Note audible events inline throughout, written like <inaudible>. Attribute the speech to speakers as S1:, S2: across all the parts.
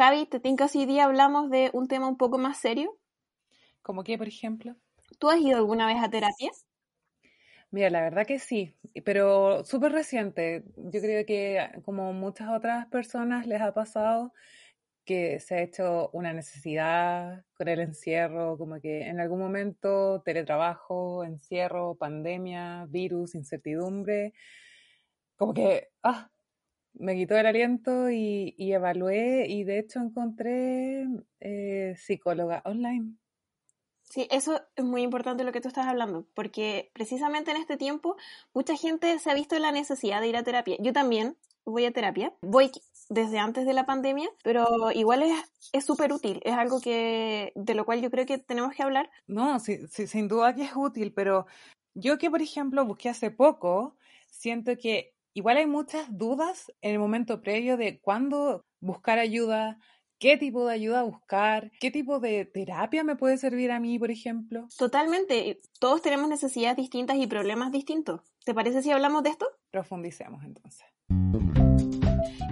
S1: Javi, ¿te tinca si hoy día hablamos de un tema un poco más serio?
S2: ¿Como qué, por ejemplo?
S1: ¿Tú has ido alguna vez a terapia?
S2: Mira, la verdad que sí, pero súper reciente. Yo creo que como muchas otras personas les ha pasado que se ha hecho una necesidad con el encierro, como que en algún momento teletrabajo, encierro, pandemia, virus, incertidumbre, como que ah, me quitó el aliento y, evalué y de hecho encontré eh, psicóloga online.
S1: Sí, eso es muy importante lo que tú estás hablando, porque precisamente en este tiempo mucha gente se ha visto la necesidad de ir a terapia. Yo también voy a terapia, voy desde antes de la pandemia, pero igual es súper útil, es algo que de lo cual yo creo que tenemos que hablar.
S2: No, sí, sin duda que es útil, pero yo que por ejemplo busqué hace poco, siento que igual hay muchas dudas en el momento previo de cuándo buscar ayuda, qué tipo de ayuda buscar, qué tipo de terapia me puede servir a mí, por ejemplo.
S1: Totalmente, todos tenemos necesidades distintas y problemas distintos. ¿Te parece si hablamos de esto?
S2: Profundicemos entonces.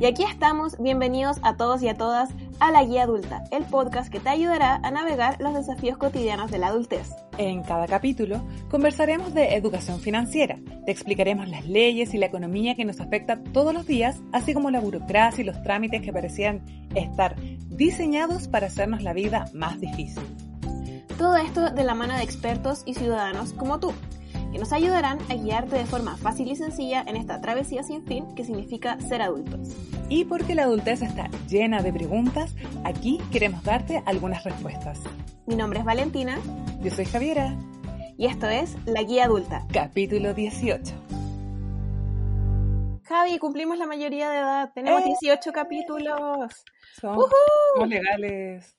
S1: Y aquí estamos, bienvenidos a todos y a todas a La Guía Adulta, el podcast que te ayudará a navegar los desafíos cotidianos de la adultez.
S2: En cada capítulo conversaremos de educación financiera, te explicaremos las leyes y la economía que nos afecta todos los días, así como la burocracia y los trámites que parecían estar diseñados para hacernos la vida más difícil.
S1: Todo esto de la mano de expertos y ciudadanos como tú que nos ayudarán a guiarte de forma fácil y sencilla en esta travesía sin fin que significa ser adultos.
S2: Y porque la adultez está llena de preguntas, aquí queremos darte algunas respuestas.
S1: Mi nombre es Valentina.
S2: Yo soy Javiera.
S1: Y esto es La Guía Adulta.
S2: Capítulo 18.
S1: Javi, cumplimos la mayoría de edad. Tenemos 18 ¡Eh! capítulos.
S2: Somos legales.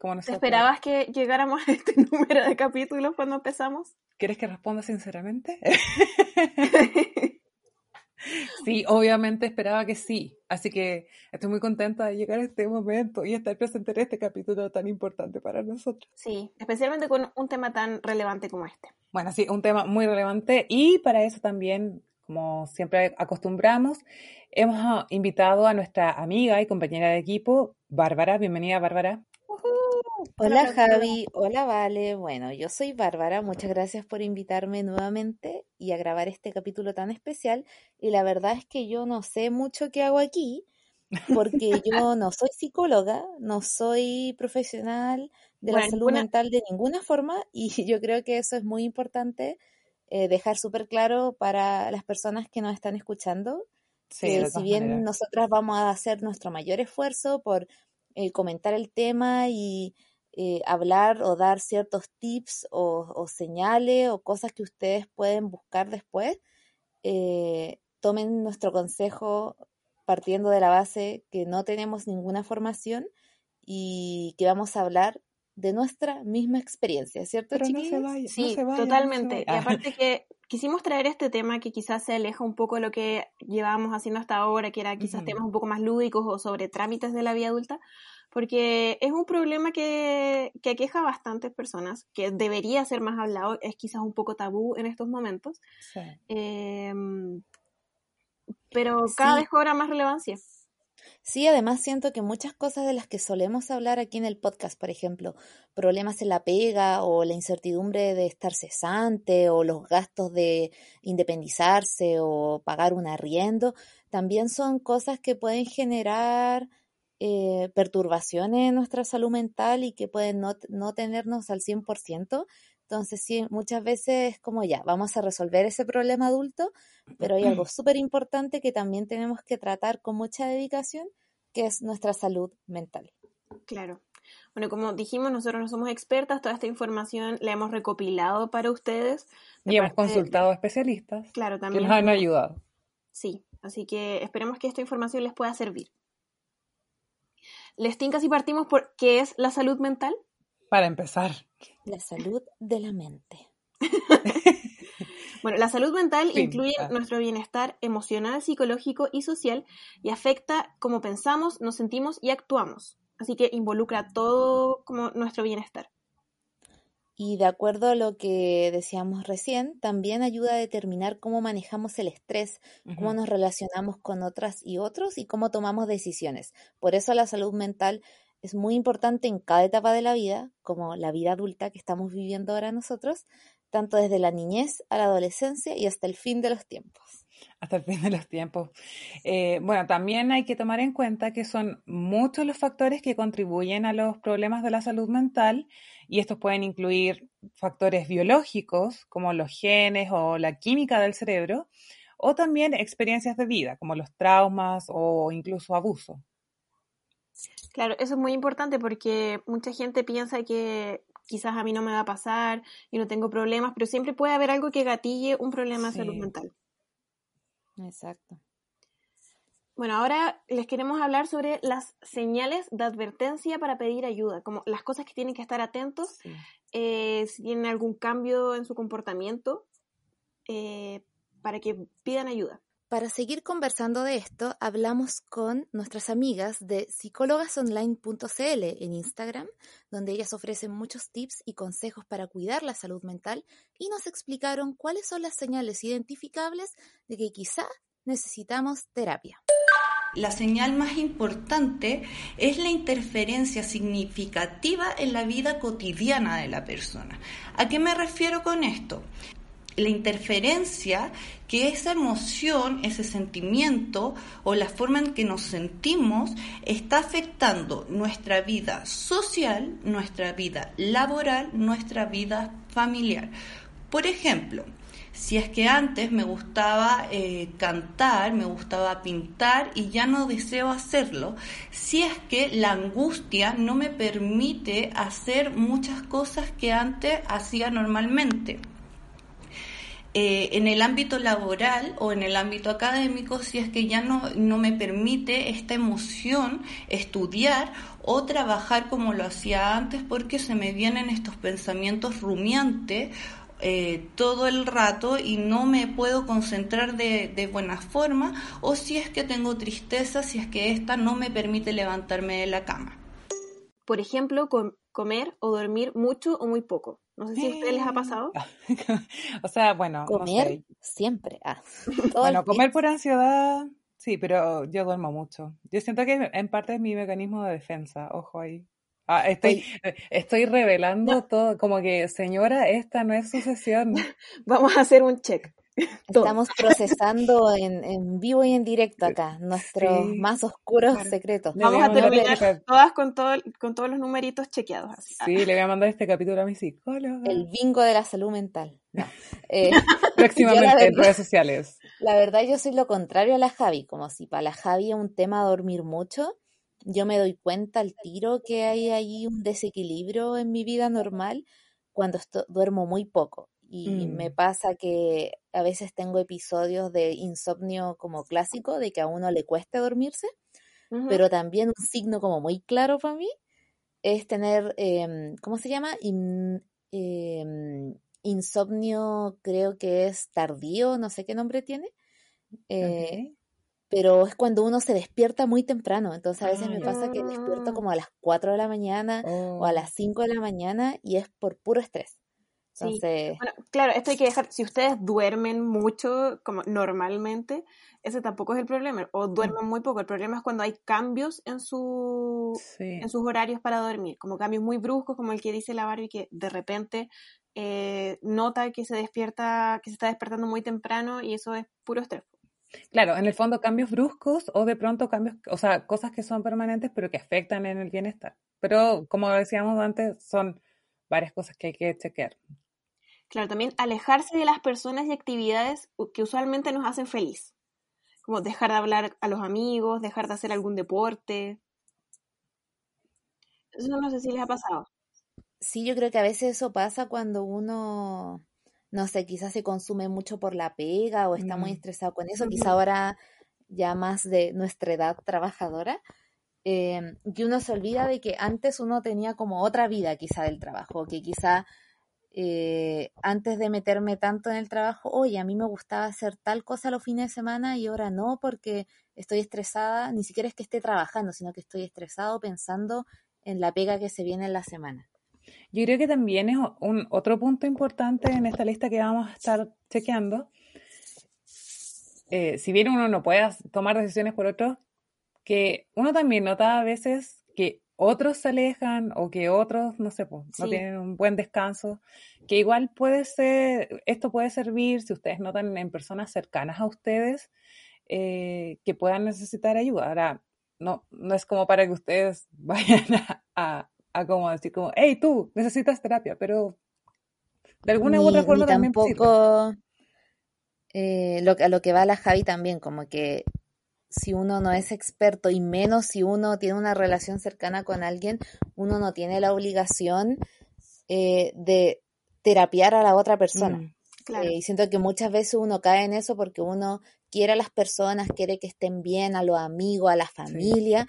S2: Como
S1: ¿Esperabas que llegáramos a este <laughs> número de capítulos cuando empezamos?
S2: ¿Quieres que responda sinceramente? <laughs> sí, obviamente esperaba que sí. Así que estoy muy contenta de llegar a este momento y estar presente en este capítulo tan importante para nosotros.
S1: Sí, especialmente con un tema tan relevante como este.
S2: Bueno, sí, un tema muy relevante y para eso también, como siempre acostumbramos, hemos invitado a nuestra amiga y compañera de equipo, Bárbara. Bienvenida, Bárbara.
S3: Hola Javi, hola Vale. Bueno, yo soy Bárbara, muchas gracias por invitarme nuevamente y a grabar este capítulo tan especial. Y la verdad es que yo no sé mucho qué hago aquí, porque yo <laughs> no soy psicóloga, no soy profesional de la salud mental de ninguna forma y <laughs> yo creo que eso es muy importante eh, dejar súper claro para las personas que nos están escuchando. que si bien nosotras vamos a hacer nuestro mayor esfuerzo por eh, comentar el tema y eh, hablar o dar ciertos tips o, señales o cosas que ustedes pueden buscar después, eh, tomen nuestro consejo partiendo de la base que no tenemos ninguna formación y que vamos a hablar de nuestra misma experiencia, ¿cierto?
S1: Pero no se vaya, sí, totalmente. y aparte <laughs> que quisimos traer este tema que quizás se aleja un poco de lo que llevábamos haciendo hasta ahora, que era quizás temas un poco más lúdicos o sobre trámites de la vida adulta, porque es un problema que, que aqueja a bastantes personas, que debería ser más hablado, es quizás un poco tabú en estos momentos, em, pero cada vez cobra más relevancia.
S3: Sí, además siento que muchas cosas de las que solemos hablar aquí en el podcast, por ejemplo, problemas en la pega o la incertidumbre de estar cesante o los gastos de independizarse o pagar un arriendo, también son cosas que pueden generar eh, perturbaciones en nuestra salud mental y que pueden no, no tenernos al 100%. Entonces, sí, muchas veces es como ya, vamos a resolver ese problema adulto, pero hay algo <clears throat> súper importante que también tenemos que tratar con mucha dedicación, que es nuestra salud mental.
S1: Claro. Bueno, como dijimos, nosotros no somos expertas, toda esta información la hemos recopilado para ustedes.
S2: Y hemos consultado a especialistas
S1: claro, también
S2: que nos han ayudado.
S1: Sí, así que esperemos que esta información les pueda servir. ¿Les tinca si partimos por qué es la salud mental?
S2: Para empezar.
S3: La salud de la mente.
S1: bueno, la salud mental incluye ah. nuestro bienestar emocional, psicológico y social y afecta cómo pensamos, nos sentimos y actuamos. Así que involucra todo como nuestro bienestar.
S3: y de acuerdo a lo que decíamos recién, también ayuda a determinar cómo manejamos el estrés, cómo nos relacionamos con otras y otros y cómo tomamos decisiones. Por eso la salud mental es muy importante en cada etapa de la vida, como la vida adulta que estamos viviendo ahora nosotros, tanto desde la niñez a la adolescencia y hasta el fin de los tiempos.
S2: Hasta el fin de los tiempos. Eh, bueno, también hay que tomar en cuenta que son muchos los factores que contribuyen a los problemas de la salud mental y estos pueden incluir factores biológicos como los genes o la química del cerebro, o también experiencias de vida como los traumas o incluso abuso.
S1: Claro, eso es muy importante porque mucha gente piensa que quizás a mí no me va a pasar y no tengo problemas, pero siempre puede haber algo que gatille un problema de salud mental.
S3: Exacto.
S1: Bueno, ahora les queremos hablar sobre las señales de advertencia para pedir ayuda, como las cosas que tienen que estar atentos, eh, si tienen algún cambio en su comportamiento, eh, para que pidan ayuda.
S3: Para seguir conversando de esto, hablamos con nuestras amigas de psicólogasonline.cl en Instagram, donde ellas ofrecen muchos tips y consejos para cuidar la salud mental y nos explicaron cuáles son las señales identificables de que quizá necesitamos terapia.
S4: La señal más importante es la interferencia significativa en la vida cotidiana de la persona. ¿A qué me refiero con esto? La interferencia que esa emoción, ese sentimiento o la forma en que nos sentimos está afectando nuestra vida social, nuestra vida laboral, nuestra vida familiar. Por ejemplo, si es que antes me gustaba eh, cantar, me gustaba pintar y ya no deseo hacerlo, si es que la angustia no me permite hacer muchas cosas que antes hacía normalmente. Eh, en el ámbito laboral o en el ámbito académico, si es que ya no, no me permite esta emoción estudiar o trabajar como lo hacía antes porque se me vienen estos pensamientos rumiantes eh, todo el rato y no me puedo concentrar de, buena forma o si es que tengo tristeza, si es que esta no me permite levantarme de la cama.
S1: Por ejemplo, comer o dormir mucho o muy poco. No sé si a ustedes les ha pasado. <laughs>
S2: o sea, bueno.
S3: Comer siempre. Ah, <laughs>
S2: bueno, comer por ansiedad, sí, pero yo duermo mucho. Yo siento que en parte es mi mecanismo de defensa, ojo ahí. Ah, estoy, eh, estoy revelando todo, como que, señora, esta no es sucesión. <laughs>
S1: Vamos a hacer un check.
S3: Estamos procesando en, vivo y en directo acá nuestros más oscuros secretos.
S1: Vamos a terminar todas con, todo, con todos los numeritos chequeados.
S2: Sí, le voy a mandar este capítulo a mi psicóloga.
S3: El bingo de la salud mental. <laughs>
S2: Eh, <laughs> Próximamente en redes sociales.
S3: La verdad, yo soy lo contrario a la Javi. Como si para la Javi es un tema dormir mucho yo me doy cuenta al tiro que hay ahí un desequilibrio en mi vida normal cuando duermo muy poco. Y me mm. pasa que a veces tengo episodios de insomnio como clásico, de que a uno le cueste dormirse, pero también un signo como muy claro para mí es tener, em, ¿cómo se llama? Em, insomnio creo que es tardío, no sé qué nombre tiene. Eh, pero es cuando uno se despierta muy temprano. Entonces a veces me pasa que despierto como a las 4 de la mañana o a oh. las 5 de la mañana y es por puro estrés. Entonces...
S1: claro, esto hay que dejar, si ustedes duermen mucho, como normalmente, ese tampoco es el problema, o duermen muy poco, el problema es cuando hay cambios en, su, en sus horarios para dormir, como cambios muy bruscos, como el que dice la Barbie, que de repente eh, nota que se despierta, que se está despertando muy temprano y eso es puro estrés.
S2: Claro, en el fondo cambios bruscos o de pronto cambios, o sea, cosas que son permanentes pero que afectan en el bienestar. Pero como decíamos antes, son varias cosas que hay que chequear.
S1: Claro, también alejarse de las personas y actividades que usualmente nos hacen feliz. Como dejar de hablar a los amigos, dejar de hacer algún deporte. Eso no sé si les ha pasado.
S3: Sí, yo creo que a veces eso pasa cuando uno no sé, quizás se consume mucho por la pega o está muy mm. estresado con eso, quizá ahora ya más de nuestra edad trabajadora, eh, que uno se olvida de que antes uno tenía como otra vida quizá del trabajo, que quizá eh, antes de meterme tanto en el trabajo, oye, a mí me gustaba hacer tal cosa los fines de semana y ahora no porque estoy estresada, ni siquiera es que esté trabajando, sino que estoy estresado pensando en la pega que se viene en la semana.
S2: Yo creo que también es un otro punto importante en esta lista que vamos a estar chequeando. Eh, si bien uno no puede tomar decisiones por otros, que uno también nota a veces que otros se alejan o que otros, no sé, pues, no tienen un buen descanso, que igual puede ser, esto puede servir si ustedes notan en personas cercanas a ustedes eh, que puedan necesitar ayuda. Ahora, no, no es como para que ustedes <laughs> vayan a, a, como decir como, hey, tú necesitas terapia, pero de alguna u otra forma también
S3: tampoco eh, lo, a lo que va la Javi también, como que si uno no es experto y menos si uno tiene una relación cercana con alguien, uno no tiene la obligación eh, de terapiar a la otra persona. Mm, eh, y siento que muchas veces uno cae en eso porque uno quiere a las personas, quiere que estén bien, a los amigos, a la familia,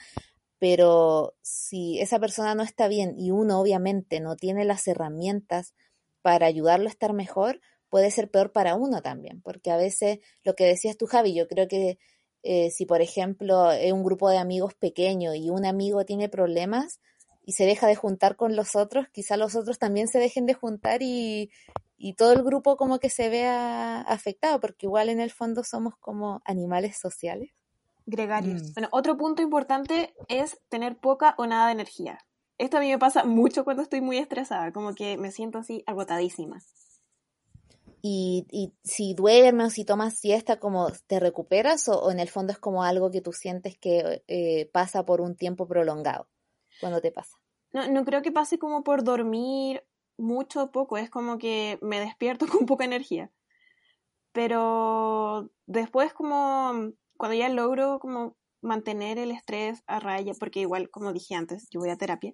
S3: pero si esa persona no está bien y uno obviamente no tiene las herramientas para ayudarlo a estar mejor, puede ser peor para uno también, porque a veces lo que decías tú, Javi, yo creo que eh, si por ejemplo es un grupo de amigos pequeño y un amigo tiene problemas y se deja de juntar con los otros, quizá los otros también se dejen de juntar y, y todo el grupo como que se vea afectado, porque igual en el fondo somos como animales sociales.
S1: Gregarios. Mm. Bueno, otro punto importante es tener poca o nada de energía. Esto a mí me pasa mucho cuando estoy muy estresada, como que me siento así agotadísima.
S3: Y, si duermes o si tomas siesta, como te recuperas o, en el fondo es como algo que tú sientes que eh, pasa por un tiempo prolongado cuando te pasa.
S1: No, no creo que pase como por dormir mucho o poco, es como que me despierto <laughs> con poca energía. Pero después como cuando ya logro como mantener el estrés a raya, porque igual como dije antes, yo voy a terapia,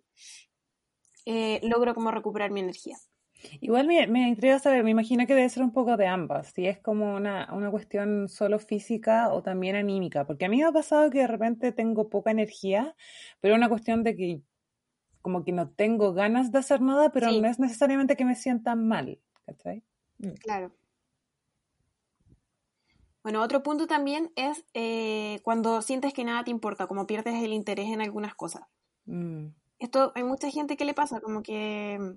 S1: eh, logro como recuperar mi energía.
S2: Igual me, me intriga saber, me imagino que debe ser un poco de ambas, si es como una, una cuestión solo física o también anímica, porque a mí me ha pasado que de repente tengo poca energía, pero es una cuestión de que como que no tengo ganas de hacer nada, pero no es necesariamente que me sienta mal, ¿cachai?
S1: Mm. Claro. Bueno, otro punto también es eh, cuando sientes que nada te importa, como pierdes el interés en algunas cosas. Mm. Esto hay mucha gente que le pasa, como que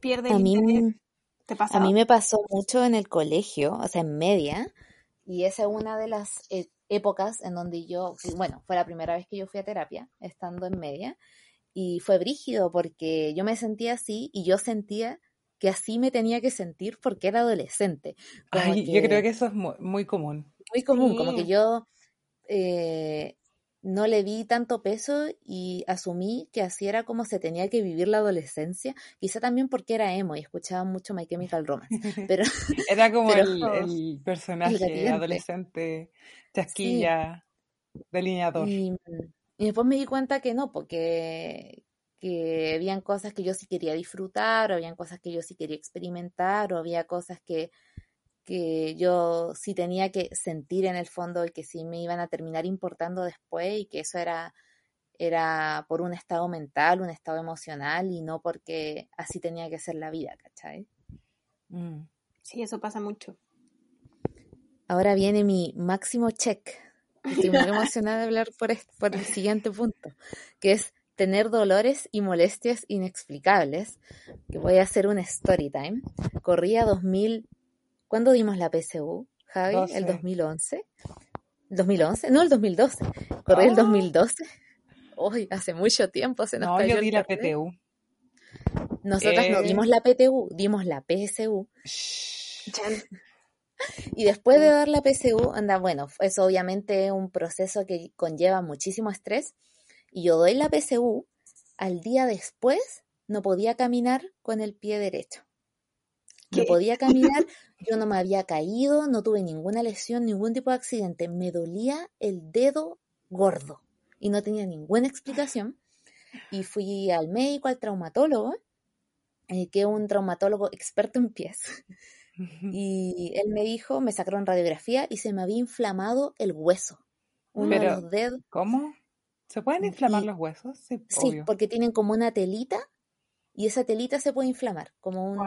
S1: pierde a mí,
S3: A mí me pasó mucho en el colegio, o sea, en media, y esa es una de las e, épocas en donde yo, bueno, fue la primera vez que yo fui a terapia, estando en media, y fue brígido porque yo me sentía así y yo sentía que así me tenía que sentir porque era adolescente.
S2: yo creo que eso es muy, común.
S3: Muy común, como que yo eh, no le vi tanto peso y asumí que así era como se tenía que vivir la adolescencia, quizá también porque era emo y escuchaba mucho My Chemical Romance. <laughs> Pero,
S2: era como el, personaje adolescente, chasquilla, delineador.
S3: Y, y, después me di cuenta que no, porque que habían cosas que yo sí quería disfrutar, o habían cosas que yo sí quería experimentar, o había cosas que que yo sí tenía que sentir en el fondo y que sí me iban a terminar importando después y que eso era, era por un estado mental, un estado emocional y no porque así tenía que ser la vida, ¿cachai?
S1: Mm. Sí, eso pasa mucho.
S3: Ahora viene mi máximo check. Estoy muy emocionada de hablar por, por el siguiente punto, que es tener dolores y molestias inexplicables, que voy a hacer un story time. Corría 2000, ¿Cuándo dimos la PSU, Javi? ¿El 2011? ¿2011? No, el 2012. Corrí el 2012. Uy, hace mucho tiempo se nos
S2: No, yo di la PTU.
S3: Nosotras no eh. dimos la PTU, dimos la PSU. y después de dar la PSU, anda, bueno, eso obviamente es un proceso que conlleva muchísimo estrés. Y yo doy la PSU, al día después no podía caminar con el pie derecho. No podía caminar, yo no me había caído, no tuve ninguna lesión, ningún tipo de accidente. Me dolía el dedo gordo y no tenía ninguna explicación. Y fui al médico, al traumatólogo, eh, que es un traumatólogo experto en pies. Y él me dijo, me sacaron radiografía y se me había inflamado el hueso.
S2: Uno de los dedos. ¿Cómo? ¿Se pueden inflamar los huesos?
S3: Sí, sí, porque tienen como una telita y esa telita se puede inflamar, como un...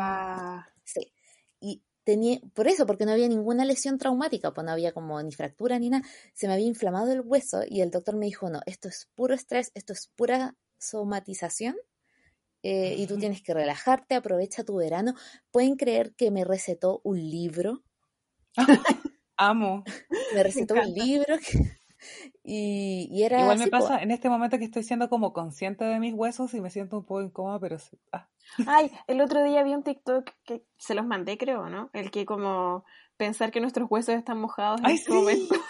S3: Sí. Tenía, por eso, porque no había ninguna lesión traumática, pues no había como ni fractura ni nada, se me había inflamado el hueso y el doctor me dijo, no, esto es puro estrés, esto es pura somatización eh, y tú tienes que relajarte, aprovecha tu verano. ¿Pueden creer que me recetó un libro?
S2: Amo. <laughs>
S3: Me recetó un libro y, era...
S2: Igual me pasa en este momento que estoy siendo como consciente de mis huesos y me siento un poco incómoda, pero... Ah.
S1: Ay, el otro día vi un TikTok que se los mandé, creo, ¿no? El que como pensar que nuestros huesos están mojados en este momento. <laughs>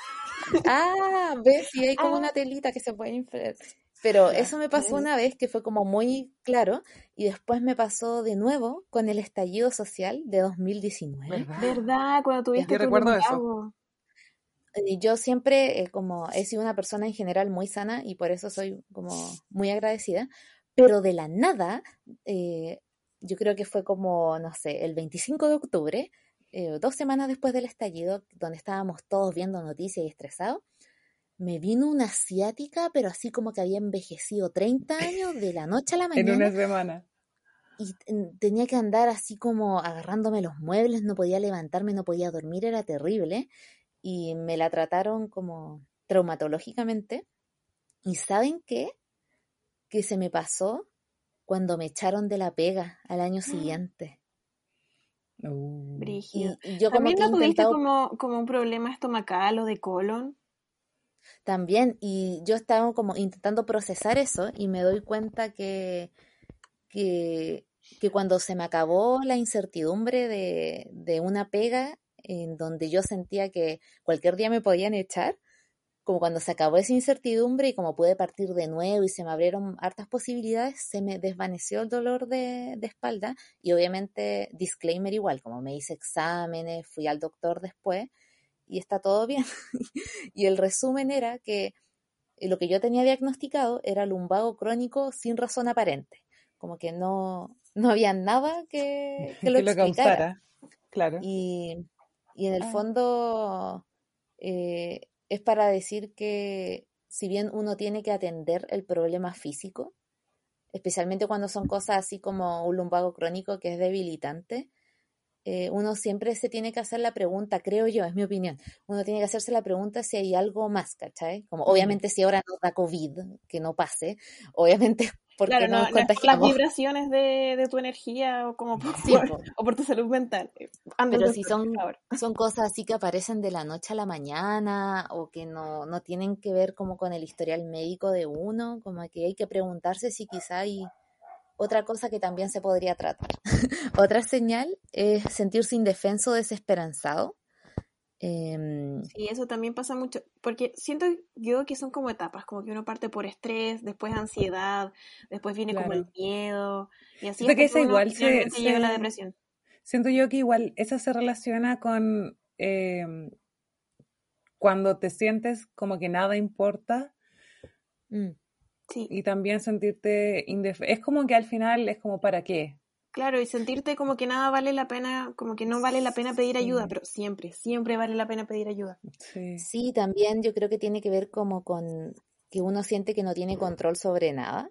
S3: Ah, ves, sí hay como ah. una telita que se puede inflar. Pero eso me pasó una vez que fue como muy claro y después me pasó de nuevo con el estallido social de 2019.
S1: ¿Verdad? Cuando tuviste
S2: recuerdo eso.
S3: Yo siempre eh, como he sido una persona en general muy sana y por eso soy como muy agradecida, pero de la nada, eh, yo creo que fue como, no sé, el 25 de octubre, eh, dos semanas después del estallido, donde estábamos todos viendo noticias y estresados, me vino una asiática, pero así como que había envejecido 30 años de la noche a la mañana. <laughs>
S2: en una semana.
S3: Y tenía que andar así como agarrándome los muebles, no podía levantarme, no podía dormir, era terrible. Y me la trataron como traumatológicamente. ¿Y saben qué? Que se me pasó cuando me echaron de la pega al año siguiente.
S1: Uh. yo como ¿También no tuviste como, como un problema estomacal o de colon?
S3: También, y yo estaba como intentando procesar eso y me doy cuenta que, que, cuando se me acabó la incertidumbre de, de una pega en donde yo sentía que cualquier día me podían echar, como cuando se acabó esa incertidumbre y como pude partir de nuevo y se me abrieron hartas posibilidades, se me desvaneció el dolor de, de, espalda y obviamente disclaimer igual, como me hice exámenes, fui al doctor después y está todo bien. <laughs> y el resumen era que lo que yo tenía diagnosticado era lumbago crónico sin razón aparente, como que no, no había nada que, que <laughs> lo explicara.
S2: Claro.
S3: Y, y en el ah. fondo eh, es para decir que si bien uno tiene que atender el problema físico, especialmente cuando son cosas así como un lumbago crónico que es debilitante, eh, uno siempre se tiene que hacer la pregunta, creo yo, es mi opinión, uno tiene que hacerse la pregunta si hay algo más, ¿cachai? Como obviamente si ahora no da COVID, que no pase, obviamente porque claro, no,
S1: las vibraciones de, tu energía o como por, o por tu salud mental. Eh,
S3: Pero si son, son cosas así que aparecen de la noche a la mañana o que no, no tienen que ver como con el historial médico de uno, como que hay que preguntarse si quizá hay otra cosa que también se podría tratar. <laughs> Otra señal es sentirse indefenso, desesperanzado.
S1: Eh, sí, eso también pasa mucho, porque siento yo que son como etapas, como que uno parte por estrés, después ansiedad, después viene como el miedo, y así
S2: es que igual se,
S1: llega la depresión.
S2: Siento yo que igual eso se relaciona con em, cuando te sientes como que nada importa. Mm. Y también sentirte indefenso. Es como que al final es como para qué.
S1: Claro, y sentirte como que nada vale la pena, como que no vale la pena pedir ayuda, pero siempre, siempre vale la pena pedir ayuda.
S3: Sí. sí, también yo creo que tiene que ver como con que uno siente que no tiene control sobre nada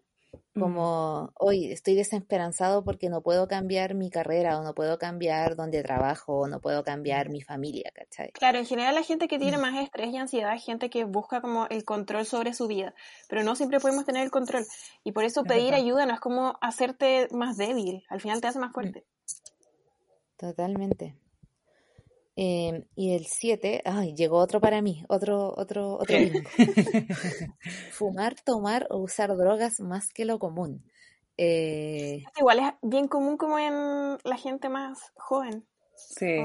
S3: como hoy estoy desesperanzado porque no puedo cambiar mi carrera o no puedo cambiar donde trabajo o no puedo cambiar mi familia, ¿cachai?
S1: Claro, en general la gente que tiene mm. más estrés y ansiedad es gente que busca como el control sobre su vida, pero no siempre podemos tener el control y por eso pedir ayuda no es como hacerte más débil, al final te hace más mm. fuerte.
S3: Totalmente. Em, y el 7, ay, llegó otro para mí, otro, otro, otro <laughs> Fumar, tomar o usar drogas más que lo común. Eh,
S1: igual es bien común como en la gente más joven.
S2: Sí.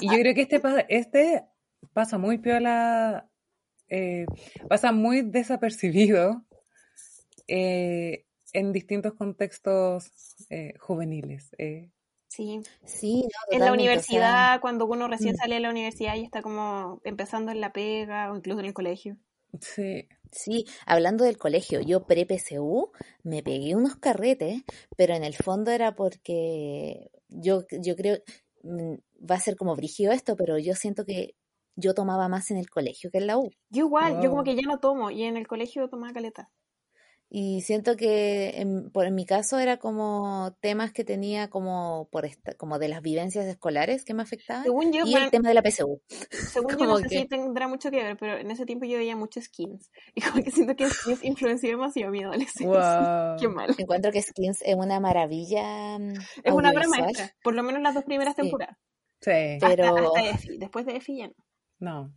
S2: Y yo creo que este, este pasa muy piola, eh, pasa muy desapercibido eh, en distintos contextos juveniles.
S1: Sí.
S3: Sí,
S1: en la universidad, cuando uno recién mm. sale de la universidad y está como empezando en la pega o incluso en el colegio.
S2: Sí.
S3: Sí, hablando del colegio, yo pre-PSU me pegué unos carretes, pero en el fondo era porque yo, yo creo, mm, va a ser como brígido esto, pero yo siento que yo tomaba más en el colegio que en la U.
S1: Yo igual, yo como que ya no tomo y en el colegio tomaba caleta.
S3: Y siento que en, por, en mi caso era como temas que tenía como por esta, como de las vivencias escolares que me afectaban. Según yo, y el tema de la PSU. <laughs>
S1: Según yo, no sé si tendrá mucho que ver, pero en ese tiempo yo veía muchos skins. <laughs> Y como que siento que skins influenció demasiado mi adolescencia. <laughs> Qué mal.
S3: Encuentro que skins es una maravilla. Mm,
S1: es una obra maestra, por lo menos las dos primeras temporadas. Sí. Pero... Después de Efi ya no.
S2: No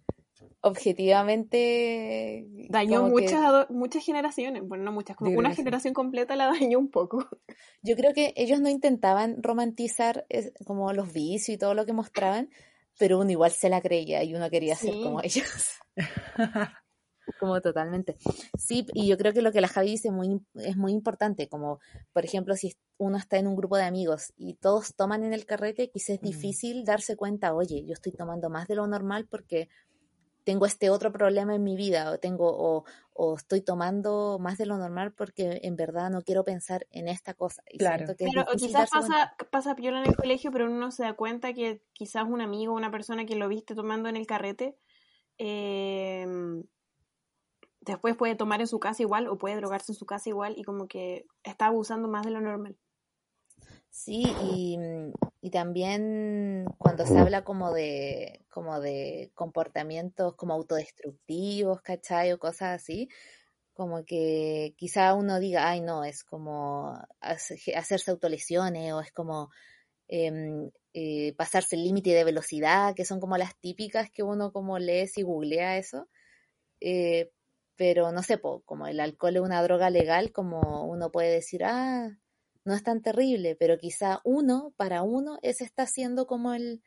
S3: objetivamente
S1: dañó muchas muchas generaciones, bueno, no muchas, como una generación completa la dañó un poco.
S3: Yo creo que ellos no intentaban romantizar como los vicios y todo lo que mostraban, pero uno igual se la creía y uno quería ser como ellos. <laughs> como totalmente. Sí, y yo creo que lo que la Javi dice muy, es muy importante, como por ejemplo si uno está en un grupo de amigos y todos toman en el carrete, quizás es difícil darse cuenta, oye, yo estoy tomando más de lo normal porque tengo este otro problema en mi vida o tengo o, estoy tomando más de lo normal porque en verdad no quiero pensar en esta cosa.
S1: claro. o quizás pasa, pasa piola en el colegio, pero uno no se da cuenta que quizás un amigo, una persona que lo viste tomando en el carrete, em, después puede tomar en su casa igual o puede drogarse en su casa igual y como que está abusando más de lo normal.
S3: Sí, y, y, también cuando se habla como de, como de comportamientos como autodestructivos, ¿cachai? O cosas así, como que quizá uno diga, ay no, es como hacerse autolesiones o es como em, eh, pasarse el límite de velocidad, que son como las típicas que uno como lee y googlea eso. Eh, pero no sé, como el alcohol es una droga legal, como uno puede decir, ah, no es tan terrible, pero quizá uno, para uno, ese está siendo como el,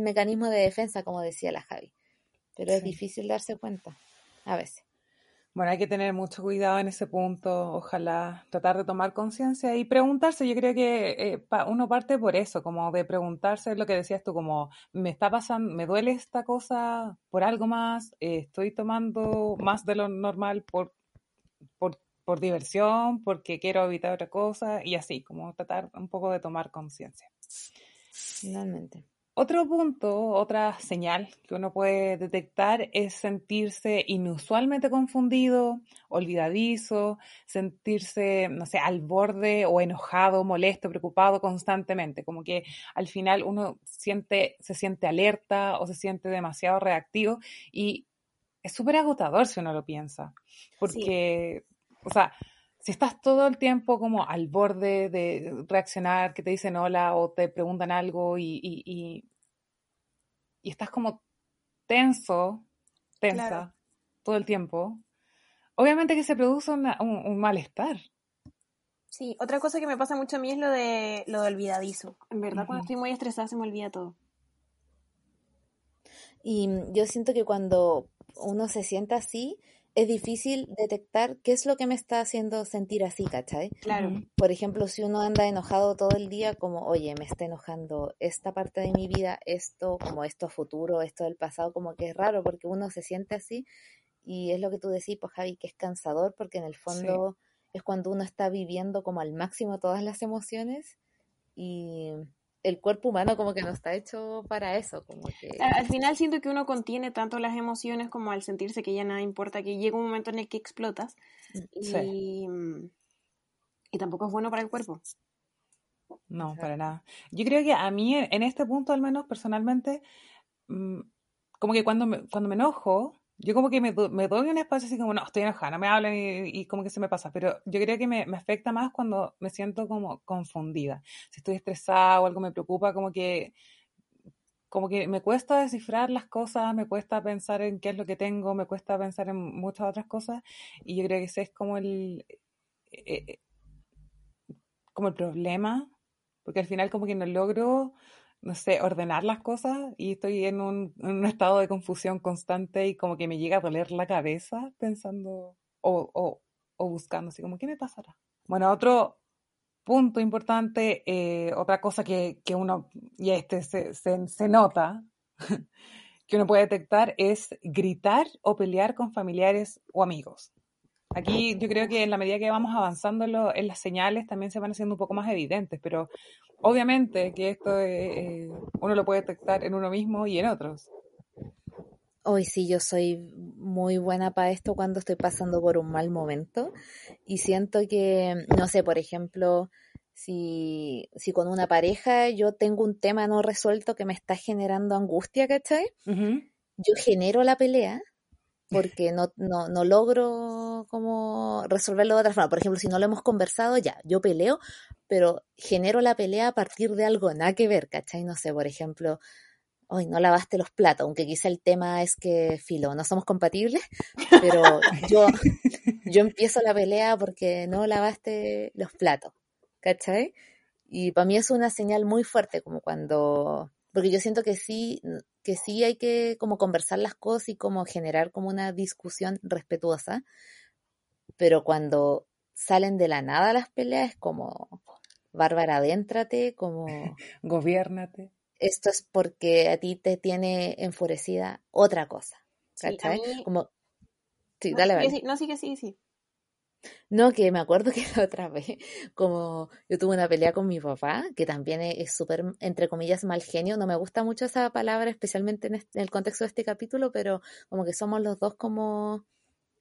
S3: mecanismo de defensa, como decía la Javi. Pero es difícil darse cuenta, a veces.
S2: Bueno, hay que tener mucho cuidado en ese punto, ojalá tratar de tomar conciencia y preguntarse, yo creo que eh, uno parte por eso, como de preguntarse lo que decías tú, como me está pasando, me duele esta cosa por algo más, eh, estoy tomando más de lo normal por, por por diversión, porque quiero evitar otra cosa y así, como tratar un poco de tomar conciencia.
S3: Finalmente.
S2: Otro punto, otra señal que uno puede detectar es sentirse inusualmente confundido, olvidadizo, sentirse, no sé, al borde o enojado, molesto, preocupado constantemente, como que al final uno siente, se siente alerta o se siente demasiado reactivo y es súper agotador si uno lo piensa, porque o sea, si estás todo el tiempo como al borde de reaccionar, que te dicen hola o te preguntan algo y, y, y, estás como tenso, tensa, todo el tiempo, obviamente que se produce un, malestar.
S1: Sí, otra cosa que me pasa mucho a mí es lo de lo de olvidadizo. En verdad, cuando estoy muy estresada se me olvida todo.
S3: Y yo siento que cuando uno se sienta así, es difícil detectar qué es lo que me está haciendo sentir así, ¿cachai?
S1: Claro.
S3: Por ejemplo, si uno anda enojado todo el día, como, oye, me está enojando esta parte de mi vida, esto, como esto futuro, esto del pasado, como que es raro porque uno se siente así y es lo que tú decís, pues Javi, que es cansador porque en el fondo es cuando uno está viviendo como al máximo todas las emociones y el cuerpo humano como que no está hecho para eso. Como que...
S1: Al final siento que uno contiene tanto las emociones como al sentirse que ya nada importa, que llega un momento en el que explotas y, y tampoco es bueno para el cuerpo.
S2: No, para nada. Yo creo que a mí en este punto al menos personalmente, mm, como que cuando me, cuando me enojo, yo como que me, me, doy un espacio así como, no, estoy enojada, no me hablen y, como que se me pasa, pero yo creo que me, me, afecta más cuando me siento como confundida. Si estoy estresada o algo me preocupa, como que, como que me cuesta descifrar las cosas, me cuesta pensar en qué es lo que tengo, me cuesta pensar en muchas otras cosas y yo creo que ese es como el, eh, eh, como el problema, porque al final como que no logro no sé, ordenar las cosas y estoy en un, estado de confusión constante y como que me llega a doler la cabeza pensando o, buscando, así como, ¿qué me pasará? Bueno, otro punto importante, eh, otra cosa que, uno, y este se, se nota, <laughs> que uno puede detectar es gritar o pelear con familiares o amigos. Aquí yo creo que en la medida que vamos avanzando en, las señales también se van haciendo un poco más evidentes, pero obviamente que esto uno lo puede detectar en uno mismo y en otros.
S3: Hoy sí, yo soy muy buena para esto cuando estoy pasando por un mal momento y siento que, no sé, por ejemplo, si, si con una pareja yo tengo un tema no resuelto que me está generando angustia, ¿cachai? Yo genero la pelea porque no, no, no logro como resolverlo de otra forma. Por ejemplo, si no lo hemos conversado, ya, yo peleo, pero genero la pelea a partir de algo nada que ver, ¿cachai? No sé, por ejemplo, hoy no lavaste los platos, aunque quizá el tema es que, filo, no somos compatibles, pero <laughs> yo, yo empiezo la pelea porque no lavaste los platos, ¿cachai? Y para mí es una señal muy fuerte, como cuando, porque yo siento que sí, que sí hay que como conversar las cosas y como generar como una discusión respetuosa, pero cuando salen de la nada las peleas es como, Bárbara, adéntrate, como... <laughs>
S2: Gobiérnate
S3: esto es porque a ti te tiene enfurecida otra cosa. ¿Cachai? Como...
S1: Sí, no, dale, sí, No, sí que sí, sí.
S3: No, que me acuerdo que la otra vez, como yo tuve una pelea con mi papá, que también es súper, entre comillas, mal genio. No me gusta mucho esa palabra, especialmente en, el contexto de este capítulo, pero como que somos los dos como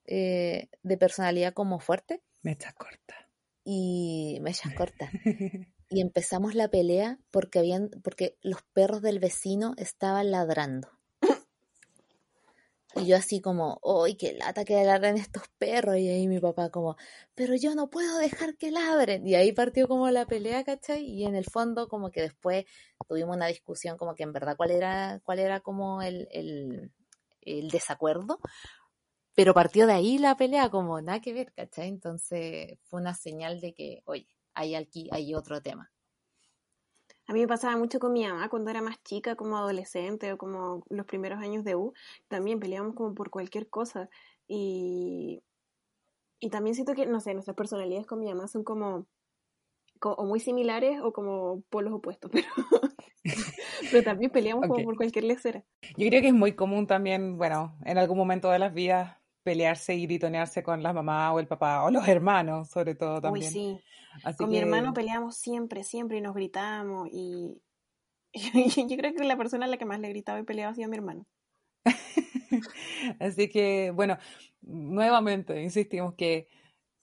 S3: eh, de personalidad como fuerte.
S2: Mecha corta.
S3: Y mecha corta. <laughs> y empezamos la pelea porque habían porque los perros del vecino estaban ladrando. Y yo así como, ¡ay, qué lata que ladren estos perros! Y ahí mi papá como, pero yo no puedo dejar que ladren. Y ahí partió como la pelea, ¿cachai? Y en el fondo como que después tuvimos una discusión como que en verdad cuál era, cuál era como el, el, el desacuerdo. Pero partió de ahí la pelea como nada que ver, ¿cachai? Entonces fue una señal de que, oye, hay aquí hay otro tema.
S1: A mí me pasaba mucho con mi mamá cuando era más chica, como adolescente o como los primeros años de U, también peleábamos como por cualquier cosa. Y, y también siento que, no sé, nuestras personalidades con mi mamá son como, o muy similares o como polos opuestos, <laughs> pero, pero también peleamos como por cualquier lecera.
S2: Yo creo que es muy común también, bueno, en algún momento de las vidas pelearse y gritonearse con la mamá o el papá o los hermanos, sobre todo también.
S1: Uy, sí. con mi hermano peleamos siempre, siempre y nos gritamos y <laughs> yo creo que la persona a la que más le gritaba y peleaba ha sido mi hermano. <laughs>
S2: Así que, bueno, nuevamente insistimos que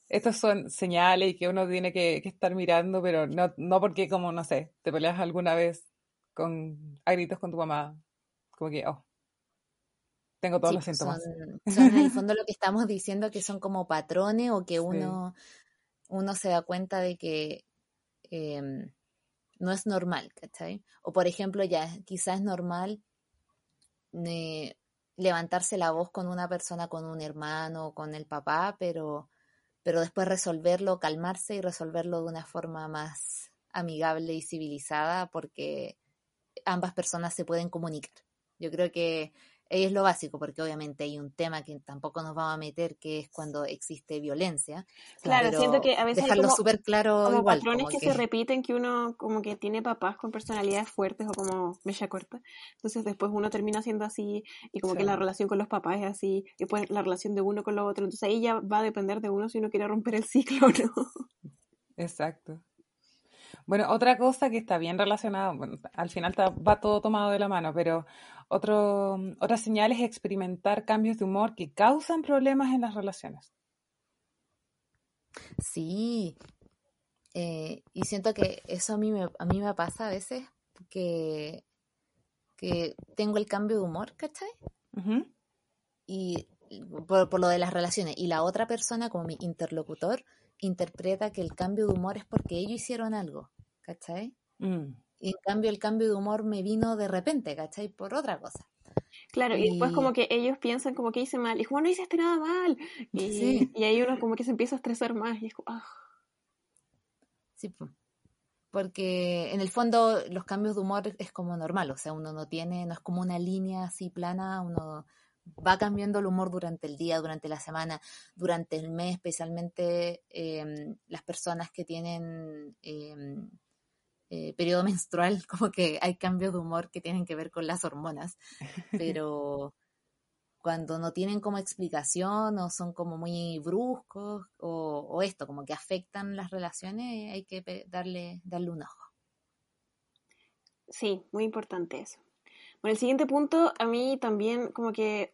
S2: estos son señales y que uno tiene que, estar mirando, pero no, no porque como, no sé, te peleas alguna vez con, a gritos con tu mamá, como que, oh, tengo todos los pues, síntomas. <laughs>
S3: Son, en el fondo lo que estamos diciendo que son como patrones o que uno, uno se da cuenta de que em, no es normal, ¿cachai? O por ejemplo, ya quizás es normal eh, levantarse la voz con una persona, con un hermano, con el papá, pero, pero después resolverlo, calmarse y resolverlo de una forma más amigable y civilizada porque ambas personas se pueden comunicar. Yo creo que es lo básico, porque obviamente hay un tema que tampoco nos vamos a meter, que es cuando existe violencia.
S1: Claro, siento que a veces
S3: dejarlo súper claro
S1: como
S3: igual.
S1: patrones que, se repiten, que uno como que tiene papás con personalidades fuertes o como mecha corta. Entonces después uno termina siendo así y como que la relación con los papás es así, y después la relación de uno con los otro. Entonces ahí ya va a depender de uno si uno quiere romper el ciclo o no.
S2: Exacto. Bueno, otra cosa que está bien relacionada, bueno, al final va todo tomado de la mano, pero otro, otra señal es experimentar cambios de humor que causan problemas en las relaciones.
S3: Sí, eh, y siento que eso a mí me, a mí me pasa a veces que, que tengo el cambio de humor, ¿cachai? Y por, por, lo de las relaciones. Y la otra persona, como mi interlocutor, interpreta que el cambio de humor es porque ellos hicieron algo. ¿cachai? Mm. Y en cambio el cambio de humor me vino de repente, ¿cachai? Por otra cosa.
S1: Claro, y, después como que ellos piensan como que hice mal, y como no hiciste nada mal, y, y ahí uno como que se empieza a estresar más, y es como, ah.
S3: Sí, porque en el fondo los cambios de humor es como normal, o sea, uno no tiene, no es como una línea así plana, uno va cambiando el humor durante el día, durante la semana, durante el mes, especialmente em, las personas que tienen em, eh, periodo <laughs> menstrual, como que hay cambios de humor que tienen que ver con las hormonas, pero cuando no tienen como explicación o son como muy bruscos o, esto, como que afectan las relaciones, hay que darle, darle un ojo.
S1: Sí, muy importante eso. Bueno, el siguiente punto a mí también como que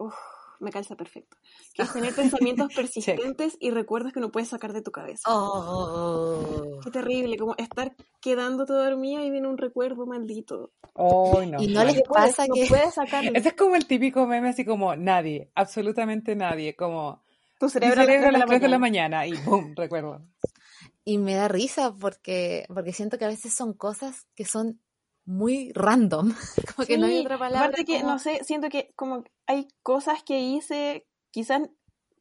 S1: me calza perfecto. <laughs> Que es tener pensamientos persistentes y recuerdos que no puedes sacar de tu cabeza.
S3: Oh.
S1: Qué terrible, como estar quedándote dormida y viene un recuerdo maldito.
S2: Oh, no.
S3: Y no les pasa que...
S1: No puedes <laughs> sacarlo.
S2: Ese es como el típico meme así como nadie, absolutamente nadie, como...
S1: Tu cerebro,
S2: cerebro a las 3 de la mañana y ¡boom! Recuerdo.
S3: Y me da risa porque, porque siento que a veces son cosas que son muy random, <laughs> como que no hay otra palabra.
S1: Aparte que, no sé, siento que como hay cosas que hice, quizás,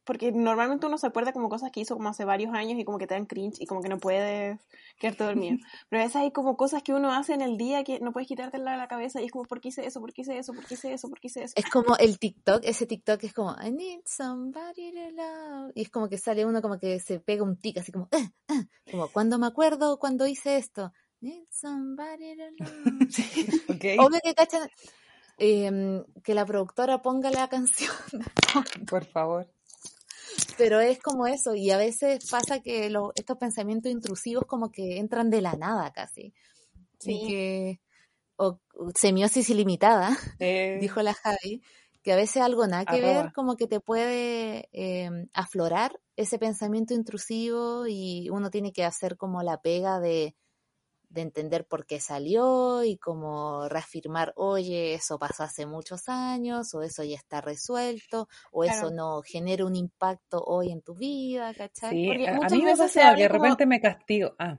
S1: porque normalmente uno se acuerda como cosas que hizo como hace varios años y como que te dan cringe y como que no puedes quedarte dormido. <laughs> Pero a veces hay como cosas que uno hace en el día que no puedes quitártela de la cabeza y es como, ¿por qué hice eso? ¿Por qué hice eso? ¿Por qué hice eso? ¿Por qué hice eso?
S3: Es como el TikTok, ese TikTok es como, I need somebody to love. Y es como que sale uno como que se pega un tic, así como, eh, eh", como, cuando me acuerdo cuando hice esto? Need somebody to <laughs> love.
S2: okay.
S3: Obvio que cachan, em, que la productora ponga la canción. <laughs>
S2: Por favor.
S3: Pero es como eso, y a veces pasa que lo, estos pensamientos intrusivos como que entran de la nada casi.
S1: Sí.
S3: Que, o, o semiosis ilimitada,
S2: Eh, <laughs>
S3: dijo la Javi, que a veces algo nada que
S2: Arroba.
S3: ver, como que te puede eh, aflorar ese pensamiento intrusivo y uno tiene que hacer como la pega de, de entender por qué salió y como reafirmar, oye, eso pasó hace muchos años, o eso ya está resuelto, o eso no genera un impacto hoy en tu vida, ¿cachai?
S2: sí,
S1: Porque
S2: a, a
S1: muchas
S2: mí me pasa que de
S1: como-
S2: repente me castigo. Ah,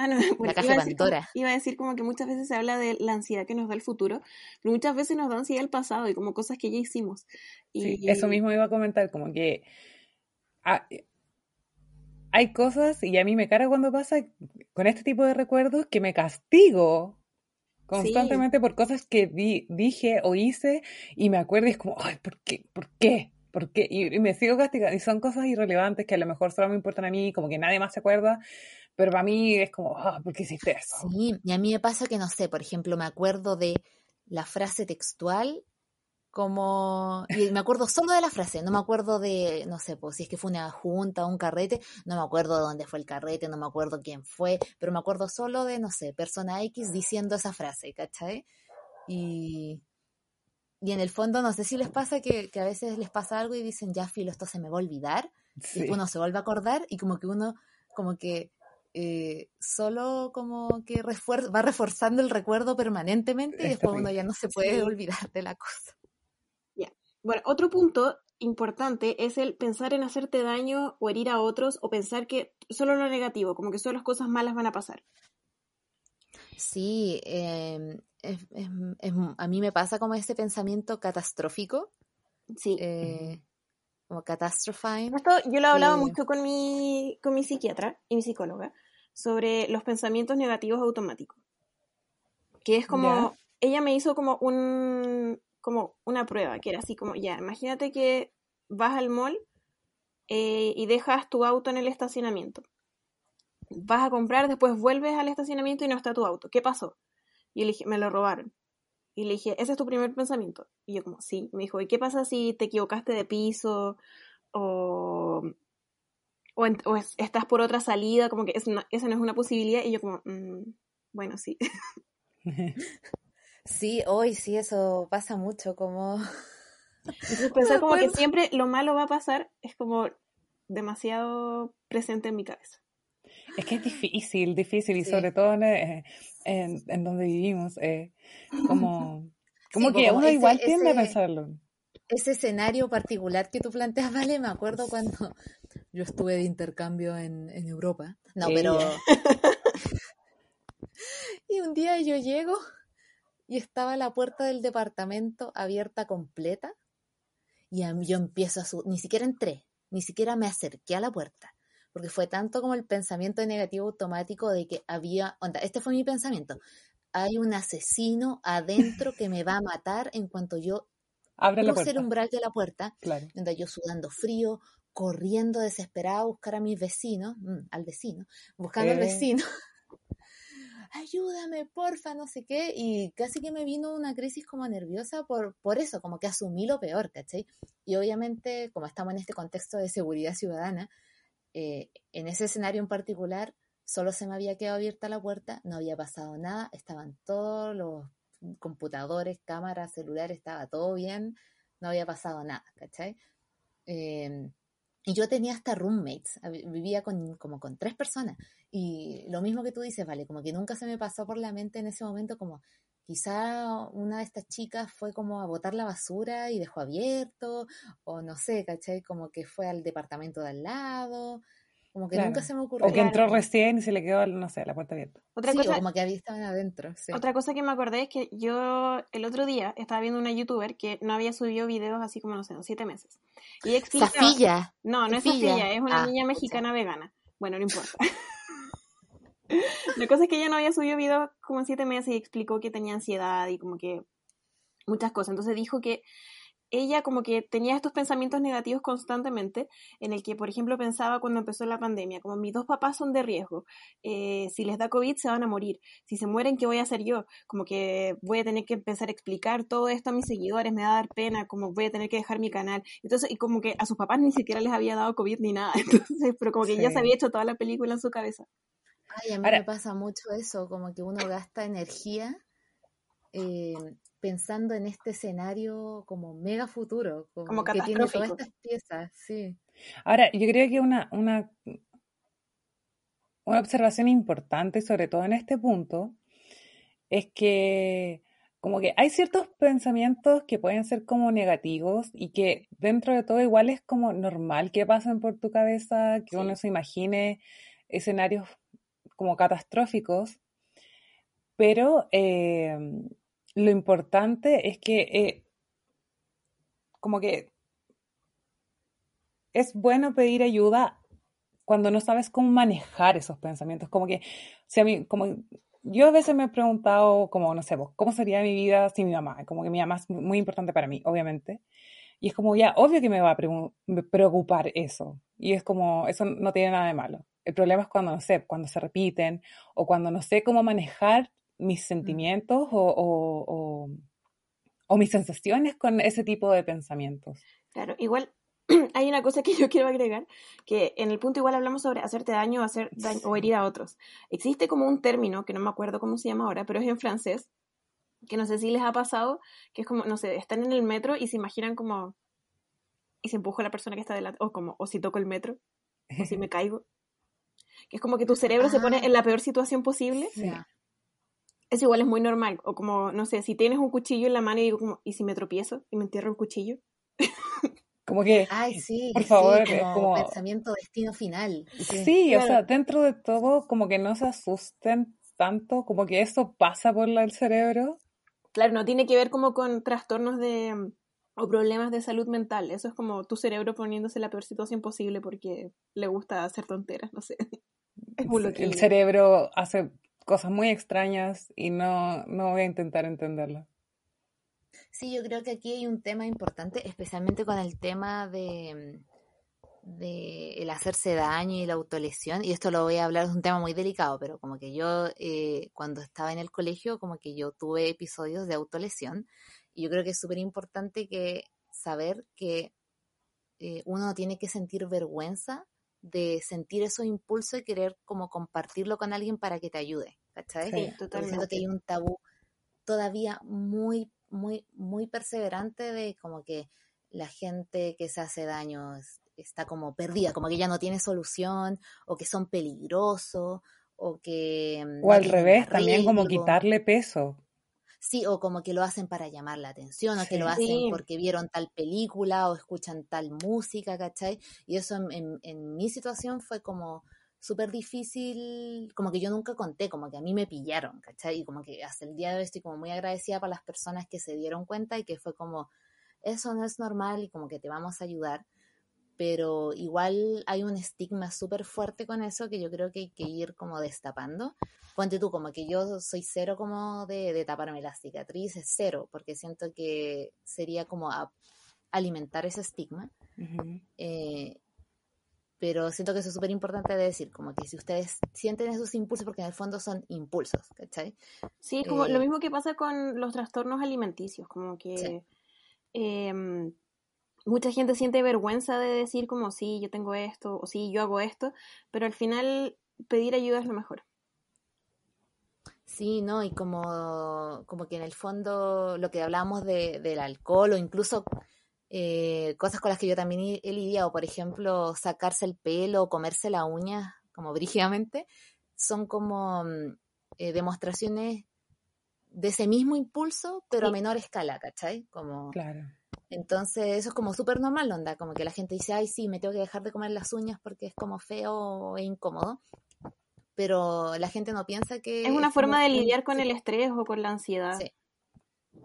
S1: Ah, no, <laughs> bueno,
S3: caja
S1: iba, a
S3: de
S1: decir iba a decir como que muchas veces se habla de la ansiedad que nos da el futuro, pero muchas veces nos da ansiedad el pasado y como cosas que ya hicimos. Y,
S2: Sí, eso mismo iba a comentar, como que ah, hay cosas, y a mí me carga cuando pasa con este tipo de recuerdos, que me castigo constantemente por cosas que di- dije o hice y me acuerdo y es como, ay, ¿por qué? ¿Por qué? ¿Por qué? Y, y me sigo castigando. Y son cosas irrelevantes que a lo mejor solo me importan a mí, como que nadie más se acuerda, pero para mí es como, ah, ¿por qué hiciste eso?
S3: Sí, y a mí me pasa que no sé, por ejemplo, me acuerdo de la frase textual como y me acuerdo solo de la frase, no me acuerdo de, no sé, pues si es que fue una junta o un carrete, no me acuerdo de dónde fue el carrete, no me acuerdo quién fue, pero me acuerdo solo de, no sé, persona X diciendo esa frase, ¿cachai? Y, y en el fondo no sé si les pasa que, que a veces les pasa algo y dicen, ya filo, esto se me va a olvidar,
S2: Sí.
S3: y uno se vuelve a acordar y como que uno, como que eh, solo como que refuer- va reforzando el recuerdo permanentemente y
S2: Es
S3: después uno ya no se puede olvidar de la cosa.
S1: Bueno, otro punto importante es el pensar en hacerte daño o herir a otros o pensar que solo lo negativo, como que solo las cosas malas van a pasar.
S3: Sí, eh, es- es- es- a mí me pasa como ese pensamiento catastrófico,
S1: Sí.
S3: eh, como catastrophizing.
S1: Esto yo lo he hablado
S3: Eh,
S1: mucho con mi, con mi psiquiatra y mi psicóloga sobre los pensamientos negativos automáticos. Que es como, ella me hizo como un como una prueba, que era así como, ya, imagínate que vas al mall eh, y dejas tu auto en el estacionamiento. Vas a comprar, después vuelves al estacionamiento y no está tu auto. ¿Qué pasó? Y le dije, me lo robaron. Y le dije, ese es tu primer pensamiento. Y yo como, sí. Me dijo, ¿y qué pasa si te equivocaste de piso? O, o, estás por otra salida, como que es esa no es una posibilidad. Y yo como, "Mm, bueno, sí. <laughs>
S3: Sí, hoy sí, eso pasa mucho, como...
S1: Entonces <laughs> pensar como que siempre lo malo va a pasar es como demasiado presente en mi cabeza.
S2: Es que es difícil, difícil, y sobre todo en, eh, en, en donde vivimos, eh, como, <laughs> como
S3: Sí,
S2: que
S3: como
S2: uno
S3: ese-
S2: igual tiende a pensarlo.
S3: ese escenario particular que tú planteas, Vale, me acuerdo cuando <laughs> yo estuve de intercambio en, en Europa. No, pero... Y un día yo llego y estaba la puerta del departamento abierta completa y a mí yo empiezo a su ni siquiera entré, ni siquiera me acerqué a la puerta, porque fue tanto como el pensamiento negativo automático de que había, onda, este fue mi pensamiento, hay un asesino adentro que me va a matar en cuanto yo
S2: Abre la
S3: cruce el
S2: puerta.
S3: umbral de la puerta
S2: Claro.
S3: Onda, yo sudando frío, corriendo desesperada a buscar a mis vecinos, mm, al vecino, buscando al
S2: Eh.
S3: vecino. Ayúdame, porfa, no sé qué. Y casi que me vino una crisis como nerviosa por, por eso, como que asumí lo peor, ¿cachai? Y obviamente, como estamos en este contexto de seguridad ciudadana, eh, en ese escenario en particular, solo se me había quedado abierta la puerta, no había pasado nada, estaban todos los computadores, cámaras, celulares, estaba todo bien, no había pasado nada, ¿cachai? Em, y yo tenía hasta roommates, vivía con, como con tres personas. Y lo mismo que tú dices, vale, como que nunca se me pasó por la mente en ese momento como quizá una de estas chicas fue como a botar la basura y dejó abierto, o no sé, ¿cachai? Como que fue al departamento de al lado, como que nunca se me ocurrió.
S2: O que entró recién y se le quedó, no sé, la puerta abierta.
S3: Otra cosa, como que había estado adentro.
S1: Otra cosa que me acordé es que yo el otro día estaba viendo una youtuber que no había subido videos así como, no sé, siete meses.
S3: Y explicaba... Safilla.
S1: No, no es Safilla, es una ah, niña mexicana vegana. Bueno, no importa. <laughs> La cosa es que ella no había subido videos como en siete meses y explicó que tenía ansiedad y como que muchas cosas. Entonces dijo que ella como que tenía estos pensamientos negativos constantemente, en el que, por ejemplo, pensaba cuando empezó la pandemia, como mis dos papás son de riesgo, eh, si les da COVID se van a morir, si se mueren, ¿qué voy a hacer yo? Como que voy a tener que empezar a explicar todo esto a mis seguidores, me va a dar pena, como voy a tener que dejar mi canal. Entonces, y como que a sus papás ni siquiera les había dado COVID ni nada, <laughs> entonces, pero como que ya se había hecho toda la película en su cabeza.
S3: Ay, a mí me pasa mucho eso, como que uno gasta energía eh, pensando en este escenario como mega futuro, como, que tiene todas estas piezas, sí.
S2: Ahora, yo creo que una, una, una observación importante, sobre todo en este punto, es que como que hay ciertos pensamientos que pueden ser como negativos y que dentro de todo igual es como normal que pasen por tu cabeza, que uno se imagine escenarios como catastróficos, pero eh, lo importante es que eh, como que es bueno pedir ayuda cuando no sabes cómo manejar esos pensamientos, como que, si a mí, como yo a veces me he preguntado, como, no sé, ¿cómo sería mi vida sin mi mamá? Como que mi mamá es muy importante para mí, obviamente. Y es como, ya, obvio que me va a preocupar eso. Y es como, eso no tiene nada de malo. El problema es cuando, no sé, cuando se repiten o cuando no sé cómo manejar mis mm. sentimientos o, o, mis sensaciones con ese tipo de pensamientos.
S1: Claro, igual <clears throat> hay una cosa que yo quiero agregar, que en el punto igual hablamos sobre hacerte daño, hacer daño o herir a otros. Existe como un término, que no me acuerdo cómo se llama ahora, pero es en francés, que no sé si les ha pasado, que es como, no sé, están en el metro y se imaginan como, y se empuja a la persona que está delante, o como, o si toco el metro, o si me <laughs> caigo que es como que tu cerebro se pone en la peor situación posible. Sí. Eso igual es muy normal. O como, no sé, si tienes un cuchillo en la mano y digo como, ¿y si me tropiezo y me entierro el cuchillo? <laughs>
S2: Como que,
S3: Ay, sí, por favor, como, pensamiento destino final.
S2: Sí, o sea, dentro de todo, como que no se asusten tanto, como que eso pasa por el cerebro.
S1: Claro, no tiene que ver como con trastornos de o problemas de salud mental. Eso es como tu cerebro poniéndose la peor situación posible porque le gusta hacer tonteras, no sé.
S2: El cerebro hace cosas muy extrañas y no, no voy a intentar entenderlo.
S3: Sí, yo creo que aquí hay un tema importante, especialmente con el tema de, de el hacerse daño y la autolesión, y esto lo voy a hablar, es un tema muy delicado, pero como que yo eh, cuando estaba en el colegio, como que yo tuve episodios de autolesión, y yo creo que es súper importante que saber que eh, uno tiene que sentir vergüenza de sentir esos impulsos y querer como compartirlo con alguien para que te ayude, ¿cachai? Sí, totalmente. Siento que hay un tabú todavía muy, muy, muy perseverante de como que la gente que se hace daño está como perdida, como que ya no tiene solución, o que son peligrosos, o que...
S2: Mm, o al revés, también como quitarle peso.
S3: Sí, o como que lo hacen para llamar la atención, o que lo hacen porque vieron tal película o escuchan tal música, ¿cachai? Y eso en, en, mi situación fue como súper difícil, como que yo nunca conté, como que a mí me pillaron, ¿cachai? Y como que hasta el día de hoy estoy como muy agradecida para las personas que se dieron cuenta y que fue como, eso no es normal y como que te vamos a ayudar pero igual hay un estigma súper fuerte con eso que yo creo que hay que ir como destapando. Ponte tú, como que yo soy cero como de, de taparme las cicatrices, cero, porque siento que sería como alimentar ese estigma. Eh, pero siento que eso es súper importante de decir, como que si ustedes sienten esos impulsos, porque en el fondo son impulsos, ¿cachai?
S1: Sí, como lo eh, mismo que pasa con los trastornos alimenticios, como que... Em, mucha gente siente vergüenza de decir como sí, yo tengo esto o sí, yo hago esto, pero al final pedir ayuda es lo mejor.
S3: Sí, ¿no? Y como, como que en el fondo lo que hablábamos de, del alcohol o incluso eh, cosas con las que yo también he, lidiado, por ejemplo, sacarse el pelo o comerse la uña como <laughs> brígidamente, son como mm, eh, demostraciones de ese mismo impulso, pero a menor escala, ¿cachai? Como,
S2: claro.
S3: Entonces, eso es como súper normal, onda, como que la gente dice, ay, sí, me tengo que dejar de comer las uñas porque es como feo e incómodo pero la gente no piensa que...
S1: Es una forma de lidiar con el estrés o con la ansiedad. Sí.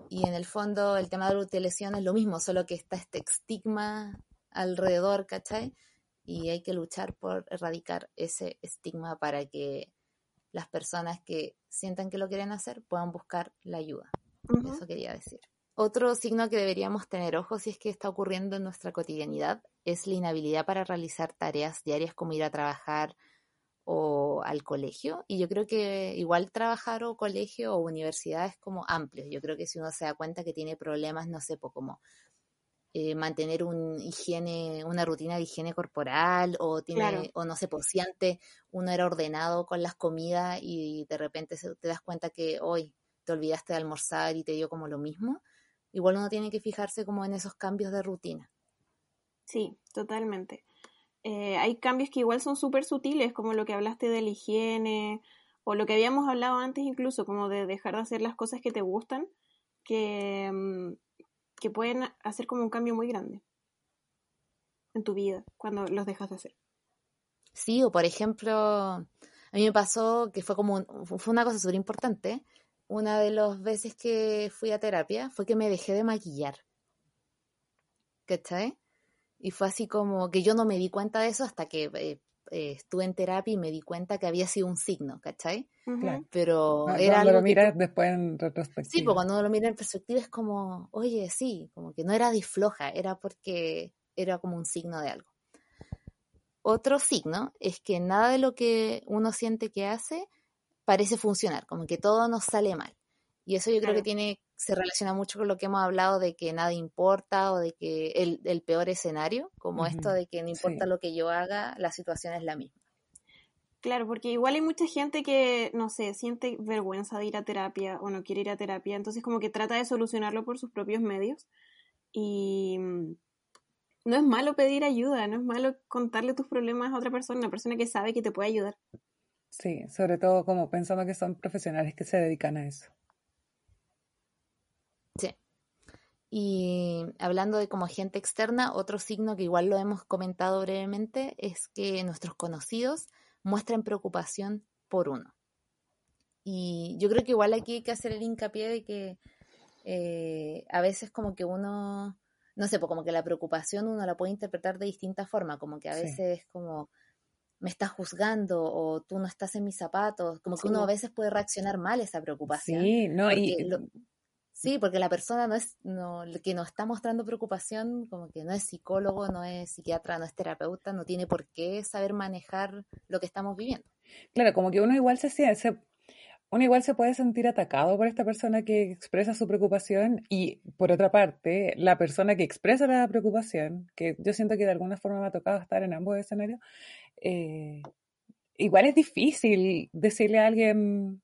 S3: Y en el fondo el tema de la utilización es lo mismo, solo que está este estigma alrededor, ¿cachai? Y hay que luchar por erradicar ese estigma para que las personas que sientan que lo quieren hacer puedan buscar la ayuda. Eso quería decir. Otro signo que deberíamos tener ojo si es que está ocurriendo en nuestra cotidianidad es la inhabilidad para realizar tareas diarias como ir a trabajar, o al colegio. Y yo creo que igual trabajar o colegio o universidad es como amplio. Yo creo que si uno se da cuenta que tiene problemas, no sé, como eh, mantener un higiene, una rutina de higiene corporal, o tiene, o no sé, pues si antes uno era ordenado con las comidas y de repente te das cuenta que hoy te olvidaste de almorzar y te dio como lo mismo, igual uno tiene que fijarse como en esos cambios de rutina.
S1: Sí, totalmente. Eh, hay cambios que igual son súper sutiles, como lo que hablaste de la higiene, o lo que habíamos hablado antes incluso, como de dejar de hacer las cosas que te gustan, que, mm, que pueden hacer como un cambio muy grande en tu vida cuando los dejas de hacer.
S3: Sí, o por ejemplo, a mí me pasó que fue como fue una cosa súper importante. Una de las veces que fui a terapia fue que me dejé de maquillar. ¿Cachai? Y fue así como que yo no me di cuenta de eso hasta que eh, eh, estuve en terapia y me di cuenta que había sido un signo, ¿cachai? Pero era
S2: cuando lo miras después en retrospectiva.
S3: Sí, porque cuando uno lo mira en perspectiva es como, oye, sí, como que no era disfloja, era porque era como un signo de algo. Otro signo es que nada de lo que uno siente que hace parece funcionar, como que todo nos sale mal. Y eso yo creo que tiene se relaciona mucho con lo que hemos hablado de que nada importa o de que el, peor escenario, como esto de que no importa lo que yo haga, la situación es la misma.
S1: Claro, porque igual hay mucha gente que, no sé, siente vergüenza de ir a terapia o no quiere ir a terapia, entonces como que trata de solucionarlo por sus propios medios. Y mm, no es malo pedir ayuda, no es malo contarle tus problemas a otra persona, una persona que sabe que te puede ayudar.
S2: Sí, sobre todo como pensando que son profesionales que se dedican a eso.
S3: Sí. Y hablando de como gente externa, otro signo que igual lo hemos comentado brevemente es que nuestros conocidos muestran preocupación por uno. Y yo creo que igual aquí hay que hacer el hincapié de que eh, a veces como que uno, no sé, pues como que la preocupación uno la puede interpretar de distintas formas, como que a veces es como me estás juzgando o tú no estás en mis zapatos, como que uno a veces puede reaccionar mal a esa preocupación.
S2: Sí, no, y
S3: Sí, porque la persona no es, no, que nos está mostrando preocupación, como que no es psicólogo, no es psiquiatra, no es terapeuta, no tiene por qué saber manejar lo que estamos viviendo.
S2: Claro, como que uno igual se, se uno igual se puede sentir atacado por esta persona que expresa su preocupación y por otra parte, la persona que expresa la preocupación, que yo siento que de alguna forma me ha tocado estar en ambos escenarios, eh, igual es difícil decirle a alguien,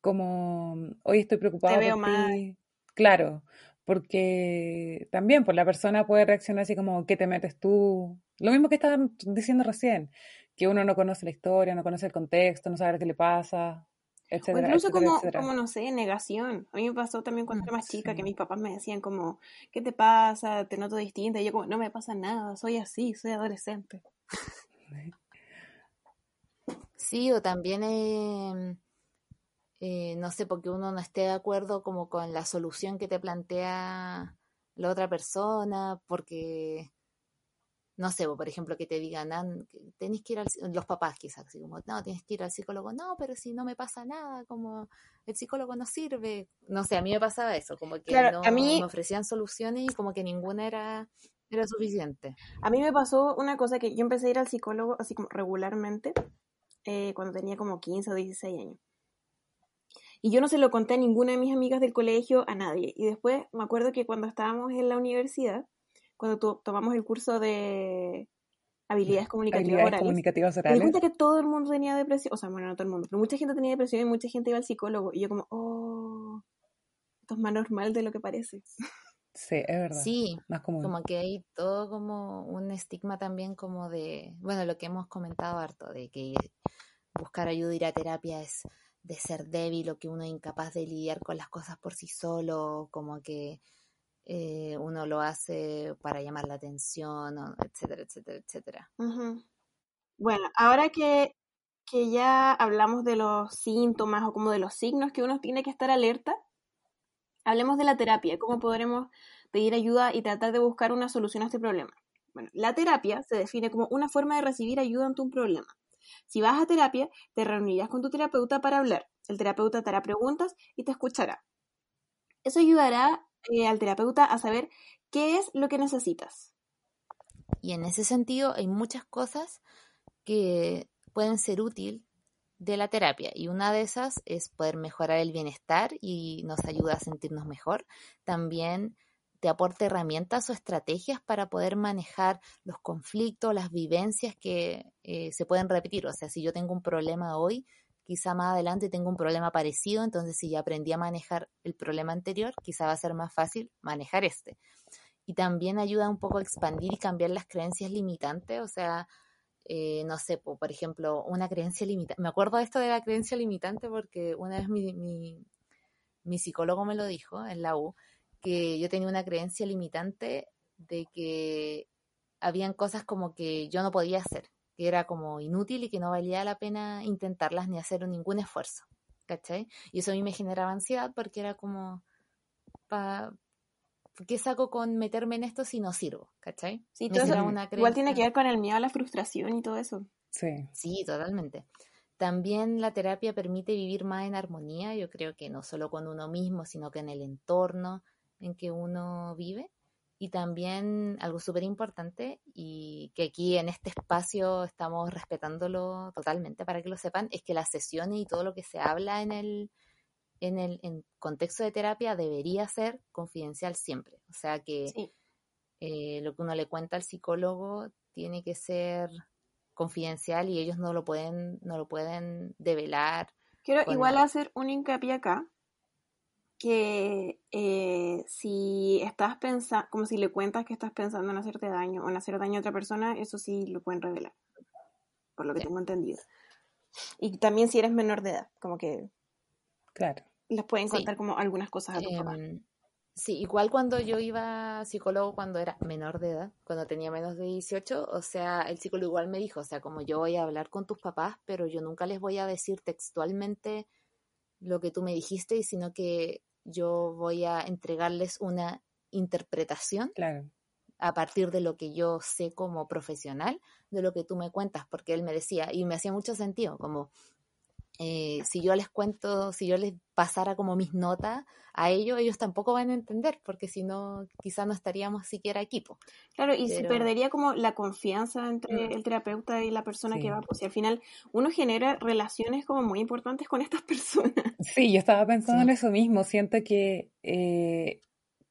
S2: como, hoy estoy preocupado por ti. Claro, porque también pues, la persona puede reaccionar así como, ¿qué te metes tú? Lo mismo que estaban diciendo recién, que uno no conoce la historia, no conoce el contexto, no sabe qué le pasa, etcétera.
S1: incluso como, como, no sé, negación. A mí me pasó también cuando era más chica, que mis papás me decían como, ¿qué te pasa? Te noto distinta. Y yo como, no me pasa nada, soy así, soy adolescente.
S3: Sí, o también... Eh eh, no sé, porque uno no esté de acuerdo como con la solución que te plantea la otra persona, porque, no sé, por ejemplo, que te digan, ah, tenés que ir al los papás quizás, así como, no, tienes que ir al psicólogo, no, pero si no me pasa nada, como el psicólogo no sirve, no sé, a mí me pasaba eso, como que no, a mí... me ofrecían soluciones y como que ninguna era, era suficiente.
S1: A mí me pasó una cosa que yo empecé a ir al psicólogo así como regularmente eh, cuando tenía como 15 o 16 años. Y yo no se lo conté a ninguna de mis amigas del colegio, a nadie. Y después me acuerdo que cuando estábamos en la universidad, cuando tomamos el curso de, habilidades comunicativas
S2: habilidades comunicativas orales.
S1: Me cuenta que todo el mundo tenía depresión, o sea, bueno, no todo el mundo, pero mucha gente tenía depresión y mucha gente iba al psicólogo. Y yo como, oh, esto es más normal de lo que parece. <laughs>
S2: Sí, es verdad.
S3: Sí, más común. como que hay todo como un estigma también como de, bueno, lo que hemos comentado harto, de que buscar ayuda, ir a terapia es de ser débil o que uno es incapaz de lidiar con las cosas por sí solo, como que eh, uno lo hace para llamar la atención, etcétera, etcétera, etcétera.
S1: Bueno, ahora que, que ya hablamos de los síntomas o como de los signos que uno tiene que estar alerta, hablemos de la terapia, cómo podremos pedir ayuda y tratar de buscar una solución a este problema. Bueno, la terapia se define como una forma de recibir ayuda ante un problema. Si vas a terapia, te reunirás con tu terapeuta para hablar. El terapeuta te hará preguntas y te escuchará. Eso ayudará eh, al terapeuta a saber qué es lo que necesitas.
S3: Y en ese sentido hay muchas cosas que pueden ser útil de la terapia y una de esas es poder mejorar el bienestar y nos ayuda a sentirnos mejor. También te aporta herramientas o estrategias para poder manejar los conflictos, las vivencias que eh, se pueden repetir. O sea, si yo tengo un problema hoy, quizá más adelante tengo un problema parecido, entonces si ya aprendí a manejar el problema anterior, quizá va a ser más fácil manejar este. Y también ayuda un poco a expandir y cambiar las creencias limitantes, o sea, eh, no sé, por ejemplo, una creencia limitante. Me acuerdo de esto de la creencia limitante porque una vez mi, mi, mi psicólogo me lo dijo en la U, que yo tenía una creencia limitante de que habían cosas como que yo no podía hacer que era como inútil y que no valía la pena intentarlas ni hacer ningún esfuerzo, ¿cachai? Y eso a mí me generaba ansiedad porque era como, pa, ¿qué saco con meterme en esto si no sirvo? ¿cachai?
S1: Sí, todo igual tiene que ver con el miedo a la frustración y todo eso.
S2: Sí.
S3: Sí, totalmente. También la terapia permite vivir más en armonía, yo creo que no solo con uno mismo, sino que en el entorno en que uno vive. Y también algo súper importante y que aquí en este espacio estamos respetándolo totalmente para que lo sepan, es que las sesiones y todo lo que se habla en el, en el en contexto de terapia debería ser confidencial siempre. O sea que eh, lo que uno le cuenta al psicólogo tiene que ser confidencial y ellos no lo pueden, no lo pueden develar.
S1: Quiero igual hacer un hincapié acá, que eh, si estás pensando, como si le cuentas que estás pensando en hacerte daño o en hacer daño a otra persona, eso sí lo pueden revelar, por lo que tengo entendido. Y también si eres menor de edad, como que...
S2: Claro.
S1: Les pueden contar como algunas cosas a tu
S3: em, Sí, igual cuando yo iba a psicólogo cuando era menor de edad, cuando tenía menos de 18, o sea, el psicólogo igual me dijo, o sea, como yo voy a hablar con tus papás, pero yo nunca les voy a decir textualmente lo que tú me dijiste, sino que yo voy a entregarles una interpretación a partir de lo que yo sé como profesional, de lo que tú me cuentas, porque él me decía, y me hacía mucho sentido, como eh, si yo les cuento, si yo les pasara como mis notas a ellos, ellos tampoco van a entender, porque si no, quizás no estaríamos siquiera equipo.
S1: Claro, y se perdería como la confianza entre mm. el terapeuta y la persona que va, pues si al final uno genera relaciones como muy importantes con estas <laughs> personas.
S2: Sí, yo estaba pensando en eso mismo, siento que eh,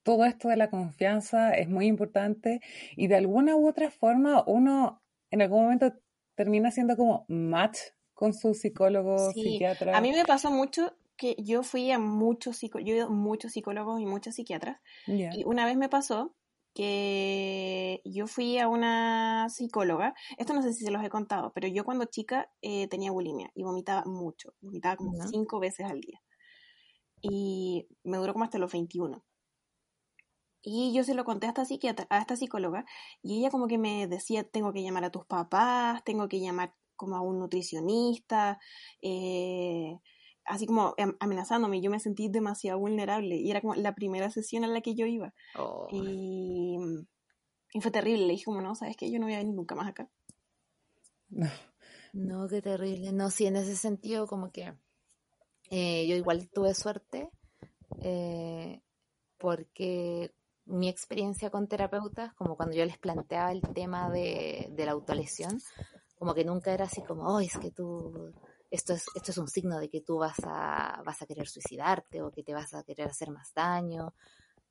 S2: todo esto de la confianza es muy importante y de alguna u otra forma uno en algún momento termina siendo como match con su psicólogo, psiquiatra.
S1: A mí me pasó mucho que yo fui a muchos psicólogos, yo he ido a muchos psicólogos y muchas psiquiatras. Y una vez me pasó que yo fui a una psicóloga, esto no sé si se los he contado, pero yo cuando chica eh, tenía bulimia y vomitaba mucho, vomitaba como cinco veces al día. Y me duró como hasta los 21. Y yo se lo conté a esta psiquiatra, a esta psicóloga, y ella como que me decía, tengo que llamar a tus papás, tengo que llamar como a un nutricionista, eh, así como amenazándome. Yo me sentí demasiado vulnerable y era como la primera sesión a la que yo iba. Y, fue terrible. Le dije como, no, ¿sabes qué? Yo no voy a venir nunca más acá.
S3: No. No, qué terrible. No, sí, en ese sentido como que eh, yo igual tuve suerte eh, porque mi experiencia con terapeutas, como cuando yo les planteaba el tema de, de la autolesión, como que nunca era así como, oh, es que tú, esto es, esto es un signo de que tú vas a, vas a querer suicidarte o que te vas a querer hacer más daño.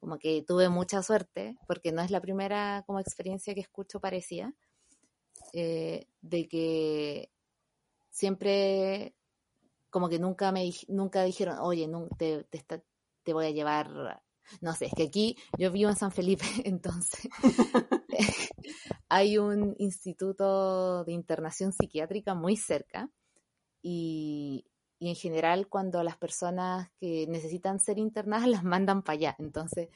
S3: Como que tuve mucha suerte, porque no es la primera como experiencia que escucho parecía. eh, de que siempre como que nunca me nunca dijeron, oye, te, te, voy a llevar, no sé, es que aquí yo vivo en San Felipe, <laughs> entonces <laughs> hay un instituto de internación psiquiátrica muy cerca y, en general cuando las personas que necesitan ser internadas <laughs> las mandan para allá. Entonces,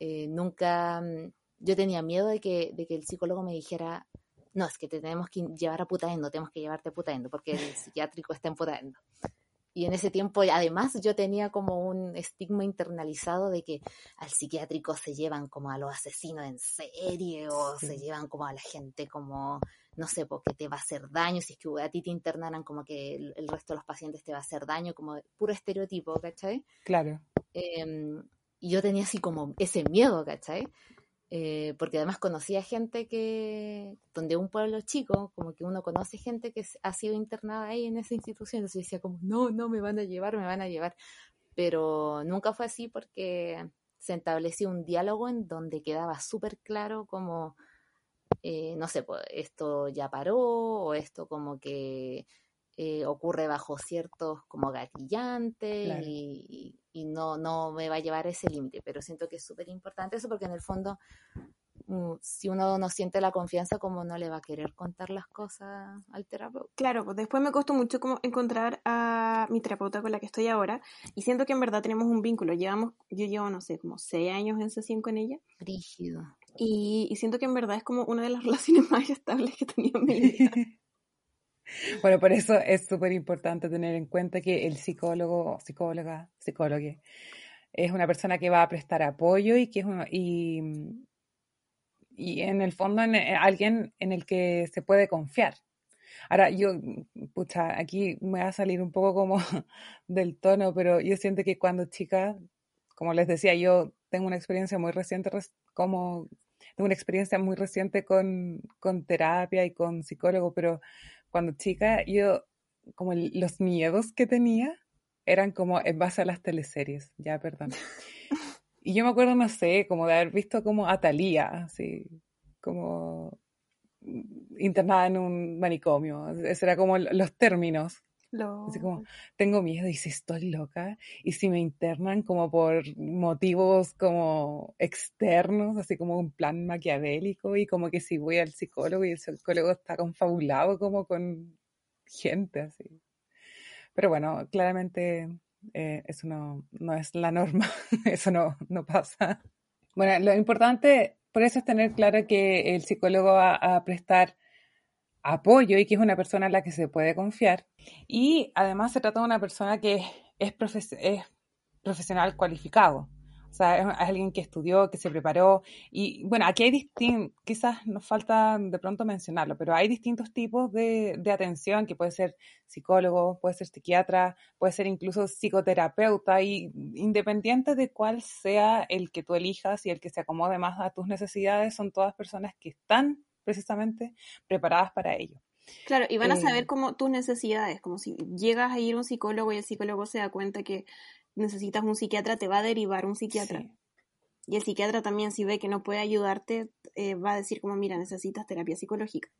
S3: eh, nunca, mm, yo tenía miedo de que, de que el psicólogo me dijera, no, es que te tenemos que llevar a putaendo, tenemos que llevarte a putaendo, porque el psiquiátrico está en putaendo. Y en ese tiempo, además, yo tenía como un estigma internalizado de que al psiquiátrico se llevan como a los asesinos en serie o se llevan como a la gente como no sé, porque te va a hacer daño, si es que a ti te internaran como que el, resto de los pacientes te va a hacer daño, como puro estereotipo, ¿cachai?
S2: Claro.
S3: Em, y yo tenía así como ese miedo, ¿cachai? Eh, porque además conocía gente que, donde un pueblo chico, como que uno conoce gente que ha sido internada ahí en esa institución, entonces decía como, no, no, me van a llevar, me van a llevar. Pero nunca fue así porque se estableció un diálogo en donde quedaba súper claro como eh, no sé, pues, esto ya paró o esto como que eh, ocurre bajo ciertos como gatillantes y, no, no me va a llevar ese límite, pero siento que es súper importante eso porque en el fondo mm, si uno no siente la confianza, como no le va a querer contar las cosas al terapeuta.
S1: Claro, pues después me costó mucho como encontrar a mi terapeuta con la que estoy ahora y siento que en verdad tenemos un vínculo. Llevamos, yo llevo, no sé, como seis años en sesión con ella.
S3: Rígido.
S1: Y, siento que en verdad es como una de las <laughs> relaciones más estables que he tenido en mi vida. <laughs>
S2: Bueno, por eso es súper importante tener en cuenta que el psicólogo, psicóloga, psicólogo es una persona que va a prestar apoyo y que es y, y en el fondo en, alguien en el que se puede confiar. Ahora, yo, pucha, aquí me va a salir un poco como <laughs> del tono, pero yo siento que cuando chica, como les decía, yo tengo una experiencia muy reciente como tengo una experiencia muy reciente con, con terapia y con psicólogo, pero cuando chica yo, como los miedos que tenía eran como en base a las teleseries, ya, perdón. <laughs> Y yo me acuerdo, no sé, como de haber visto como a Thalía, así, como internada en un manicomio. Esos eran como los términos Así como, tengo miedo y si estoy loca y si me internan como por motivos como externos, así como un plan maquiavélico y como que si voy al psicólogo y el psicólogo está confabulado como con gente así. Pero bueno, claramente eh, eso no, no, es la norma, <laughs> eso no, no pasa. Bueno, lo importante por eso es tener claro que el psicólogo va a prestar apoyo y que es una persona en la que se puede confiar. Y además se trata de una persona que es, es profesional cualificado. O sea, es, alguien que estudió, que se preparó. Y bueno, aquí hay distintos, quizás nos falta de pronto mencionarlo, pero hay distintos tipos de, de, atención, que puede ser psicólogo, puede ser psiquiatra, puede ser incluso psicoterapeuta, y independiente de cuál sea el que tú elijas y el que se acomode más a tus necesidades, son todas personas que están precisamente preparadas para ello.
S1: Claro, y van a saber eh, como tus necesidades, como si llegas a ir a un psicólogo y el psicólogo se da cuenta que necesitas un psiquiatra, te va a derivar un psiquiatra. Y el psiquiatra también, si ve que no puede ayudarte, eh, va a decir como, mira, necesitas terapia psicológica.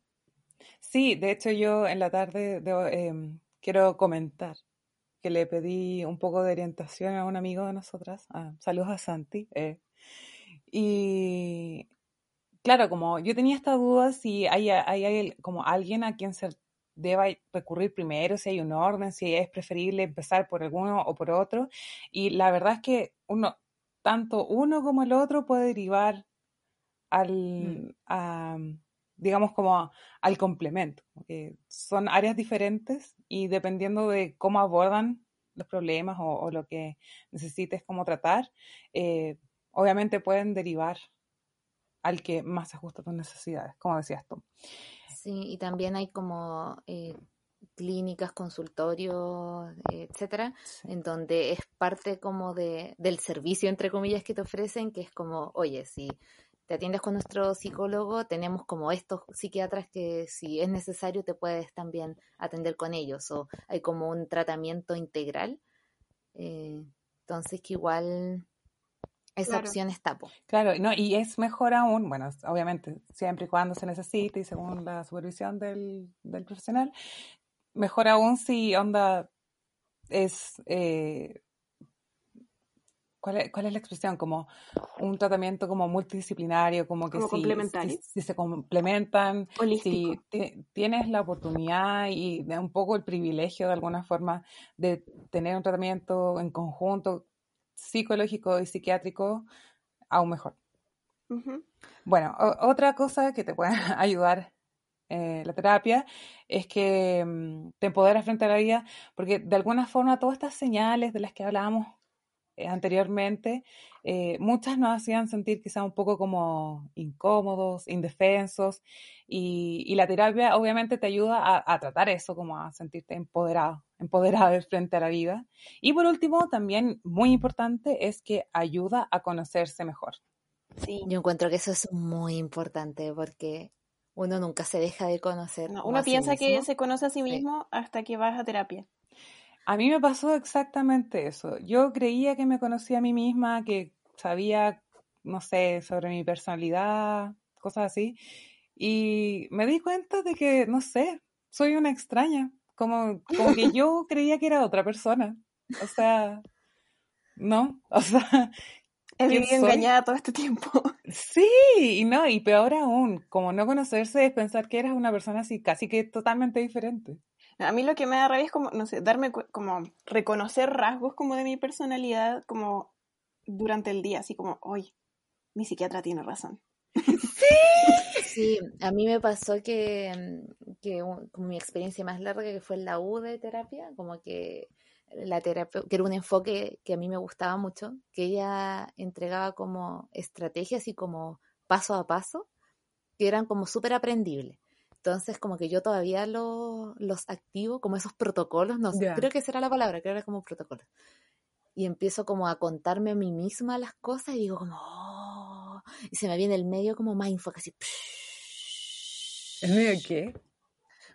S2: Sí, de hecho yo en la tarde em, quiero comentar que le pedí un poco de orientación a un amigo de nosotras, saludos a Santi, eh, y claro, como yo tenía esta duda si hay, hay, como alguien a quien se deba recurrir primero, si hay un orden, si es preferible empezar por alguno o por otro. Y la verdad es que uno, tanto uno como el otro puede derivar al, mm. digamos, como al complemento. son áreas diferentes y dependiendo de cómo abordan los problemas o, lo que necesites como tratar, eh, obviamente pueden derivar al que más se ajusta a tus necesidades, como decías tú.
S3: Sí, y también hay como eh, clínicas, consultorios, etcétera, en donde es parte como de, del servicio, entre comillas, que te ofrecen, que es como, oye, si te atiendes con nuestro psicólogo, tenemos como estos psiquiatras que si es necesario te puedes también atender con ellos, o hay como un tratamiento integral. Eh, entonces que igual esa opción está.
S2: Claro, no, y es mejor aún, bueno, obviamente, siempre y cuando se necesite y según la supervisión del, del profesional, mejor aún si onda es eh, ¿Cuál es, ¿Cuál es, la expresión? Como un tratamiento como multidisciplinario, como que si, si, se complementan, si tienes la oportunidad y un poco el privilegio de alguna forma de tener un tratamiento en conjunto psicológico y psiquiátrico, aún mejor. Bueno, otra cosa que te puede <laughs> ayudar eh, la terapia es que mm, te empoderas frente a la vida, porque de alguna forma todas estas señales de las que hablábamos eh, anteriormente, eh, muchas nos hacían sentir quizá un poco como incómodos, indefensos, y, la terapia obviamente te ayuda a, tratar eso, como a sentirte empoderado, empoderado frente a la vida. Y por último, también muy importante es que ayuda a conocerse mejor.
S3: Sí. Yo encuentro que eso es muy importante porque uno nunca se deja de conocer.
S1: uno piensa que se conoce a sí mismo hasta que vas a terapia.
S2: A mí me pasó exactamente eso. Yo creía que me conocía a mí misma, que sabía, no sé, sobre mi personalidad, cosas así. Y me di cuenta de que, no sé, soy una extraña. Como, como que <laughs> yo creía que era otra persona. O sea, no, <laughs> o sea...
S1: He vivido engañada todo este tiempo. <laughs>
S2: Sí, y no, y peor aún, como no conocerse es pensar que eras una persona así casi que totalmente diferente.
S1: A mí lo que me da rabia es como, no sé, darme como reconocer rasgos como de mi personalidad como durante el día, así como, hoy mi psiquiatra tiene razón.
S3: Sí. Sí, a mí me pasó que, que como mi experiencia más larga que fue en la U de terapia, como que la terapia, que era un enfoque que a mí me gustaba mucho, que ella entregaba como estrategias y como paso a paso, que eran como súper aprendibles. Entonces, como que yo todavía los activo, como esos protocolos, no sé, creo que esa era la palabra, que era como protocolo. Y empiezo como a contarme a mí misma las cosas y digo como, oh", y se me viene el medio como mindfuck, así.
S2: ¿El medio qué?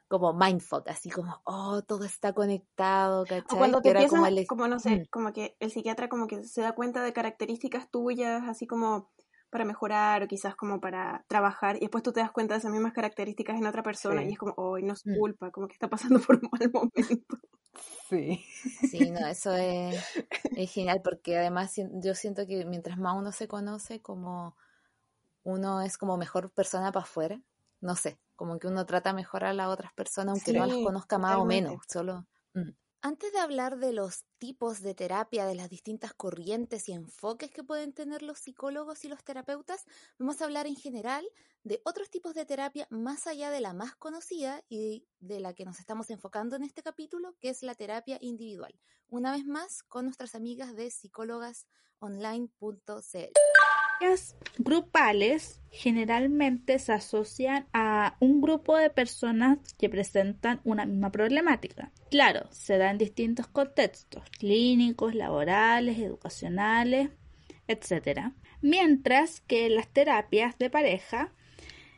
S3: Como mindfuck, así como, oh, todo está conectado, ¿cachai?
S1: cuando te empiezas, como, como, no sé, mm. como que el psiquiatra como que se da cuenta de características tuyas, así como para mejorar o quizás como para trabajar y después tú te das cuenta de esas mismas características en otra persona y es como, hoy no es mm. culpa, como que está pasando por un mal momento.
S2: Sí.
S3: Sí, no, eso es, es genial porque además yo siento que mientras más uno se conoce, como uno es como mejor persona para afuera, no sé, como que uno trata mejor a las otras personas aunque no las conozca más o menos, solo... Mm. Antes de hablar de los tipos de terapia, de las distintas corrientes y enfoques que pueden tener los psicólogos y los terapeutas, vamos a hablar en general de otros tipos de terapia más allá de la más conocida y de la que nos estamos enfocando en este capítulo, que es la terapia individual. Una vez más, con nuestras amigas de psicólogasonline.cl
S5: grupales generalmente se asocian a un grupo de personas que presentan una misma problemática. Claro, se da en distintos contextos, clínicos, laborales, educacionales, etc. Mientras que las terapias de pareja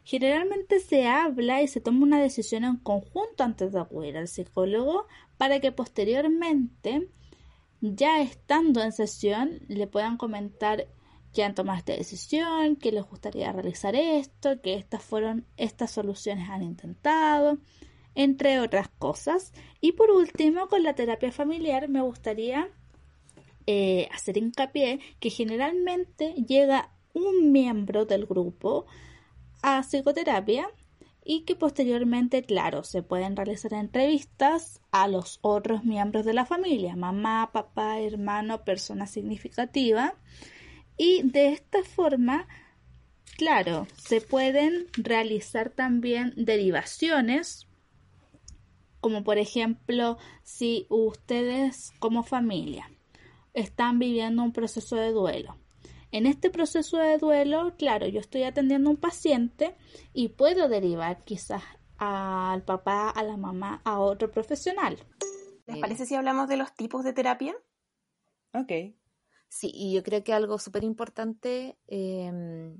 S5: generalmente se habla y se toma una decisión en conjunto antes de acudir al psicólogo para que posteriormente, ya estando en sesión, le puedan comentar que han tomado esta decisión, que les gustaría realizar esto, que estas fueron, estas soluciones han intentado, entre otras cosas. Y por último, con la terapia familiar me gustaría eh, hacer hincapié que generalmente llega un miembro del grupo a psicoterapia y que posteriormente, claro, se pueden realizar entrevistas a los otros miembros de la familia, mamá, papá, hermano, persona significativa y de esta forma, claro, se pueden realizar también derivaciones, como por ejemplo, si ustedes como familia están viviendo un proceso de duelo. En este proceso de duelo, claro, yo estoy atendiendo a un paciente y puedo derivar quizás al papá, a la mamá, a otro profesional.
S1: ¿Les parece si hablamos de los tipos de terapia?
S2: Ok.
S3: Sí, y yo creo que algo súper importante em,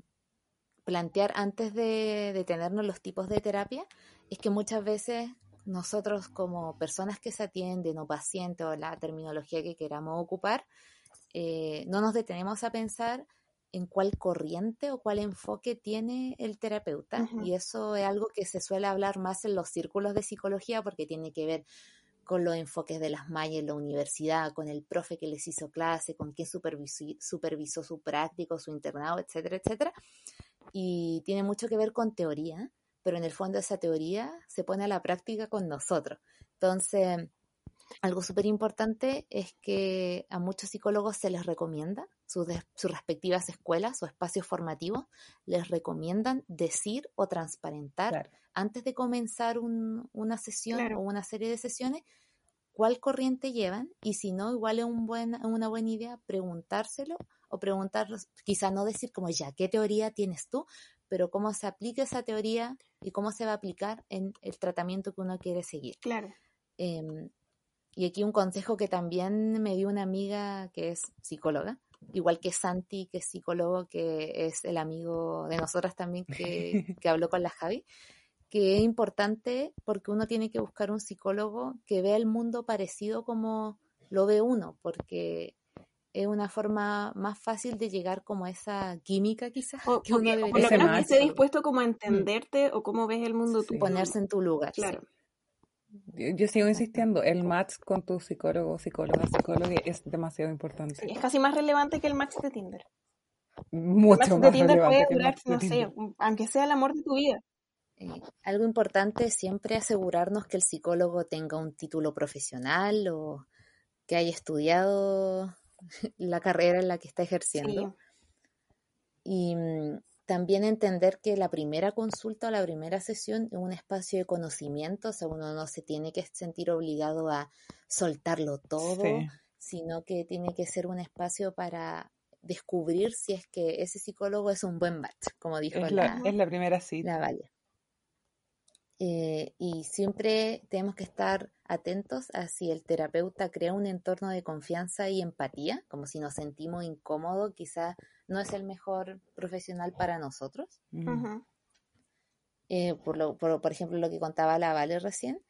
S3: plantear antes de detenernos los tipos de terapia es que muchas veces nosotros como personas que se atienden o pacientes o la terminología que queramos ocupar, eh, no nos detenemos a pensar en cuál corriente o cuál enfoque tiene el terapeuta. Y eso es algo que se suele hablar más en los círculos de psicología porque tiene que ver con los enfoques de las mallas en la universidad, con el profe que les hizo clase, con quién supervisó, supervisó su práctico, su internado, etcétera, etcétera. Y tiene mucho que ver con teoría, pero en el fondo esa teoría se pone a la práctica con nosotros. Entonces, algo súper importante es que a muchos psicólogos se les recomienda, sus, sus respectivas escuelas o espacios formativos les recomiendan decir o transparentar antes de comenzar una sesión o una serie de sesiones cuál corriente llevan y si no, igual es un buen, una buena idea preguntárselo o preguntar, quizá no decir como ya, ¿qué teoría tienes tú? Pero cómo se aplica esa teoría y cómo se va a aplicar en el tratamiento que uno quiere seguir.
S1: Claro.
S3: Em, y aquí un consejo que también me dio una amiga que es psicóloga, igual que Santi, que es psicólogo, que es el amigo de nosotras también que, <laughs> que habló con la Javi, que es importante porque uno tiene que buscar un psicólogo que vea el mundo parecido como lo ve uno, porque es una forma más fácil de llegar como a esa química quizás
S1: que uno debería que esté dispuesto como a mm. entenderte o cómo ves el mundo
S3: tú. Ponerse en tu lugar.
S1: Claro.
S2: Yo, sigo insistiendo, el match con tu psicólogo, psicóloga, psicóloga es demasiado importante.
S1: es casi más relevante que el match de Tinder.
S2: Mucho el match de Tinder puede
S1: durar, no sé, aunque sea el amor de tu vida.
S3: Eh, algo importante es siempre asegurarnos que el psicólogo tenga un título profesional o que haya estudiado <laughs> la carrera en la que está ejerciendo. Y también entender que la primera consulta o la primera sesión es un espacio de conocimiento, o sea, uno no se tiene que sentir obligado a soltarlo todo, sino que tiene que ser un espacio para descubrir si es que ese psicólogo es un buen match, como dijo
S2: es
S3: la,
S2: es la primera cita.
S3: La Vale. Eh, y siempre tenemos que estar atentos a si el terapeuta crea un entorno de confianza y empatía, como si nos sentimos incómodos, quizás no es el mejor profesional para nosotros. Mm. Eh, por, lo, por, por, ejemplo, lo que contaba la Vale recién.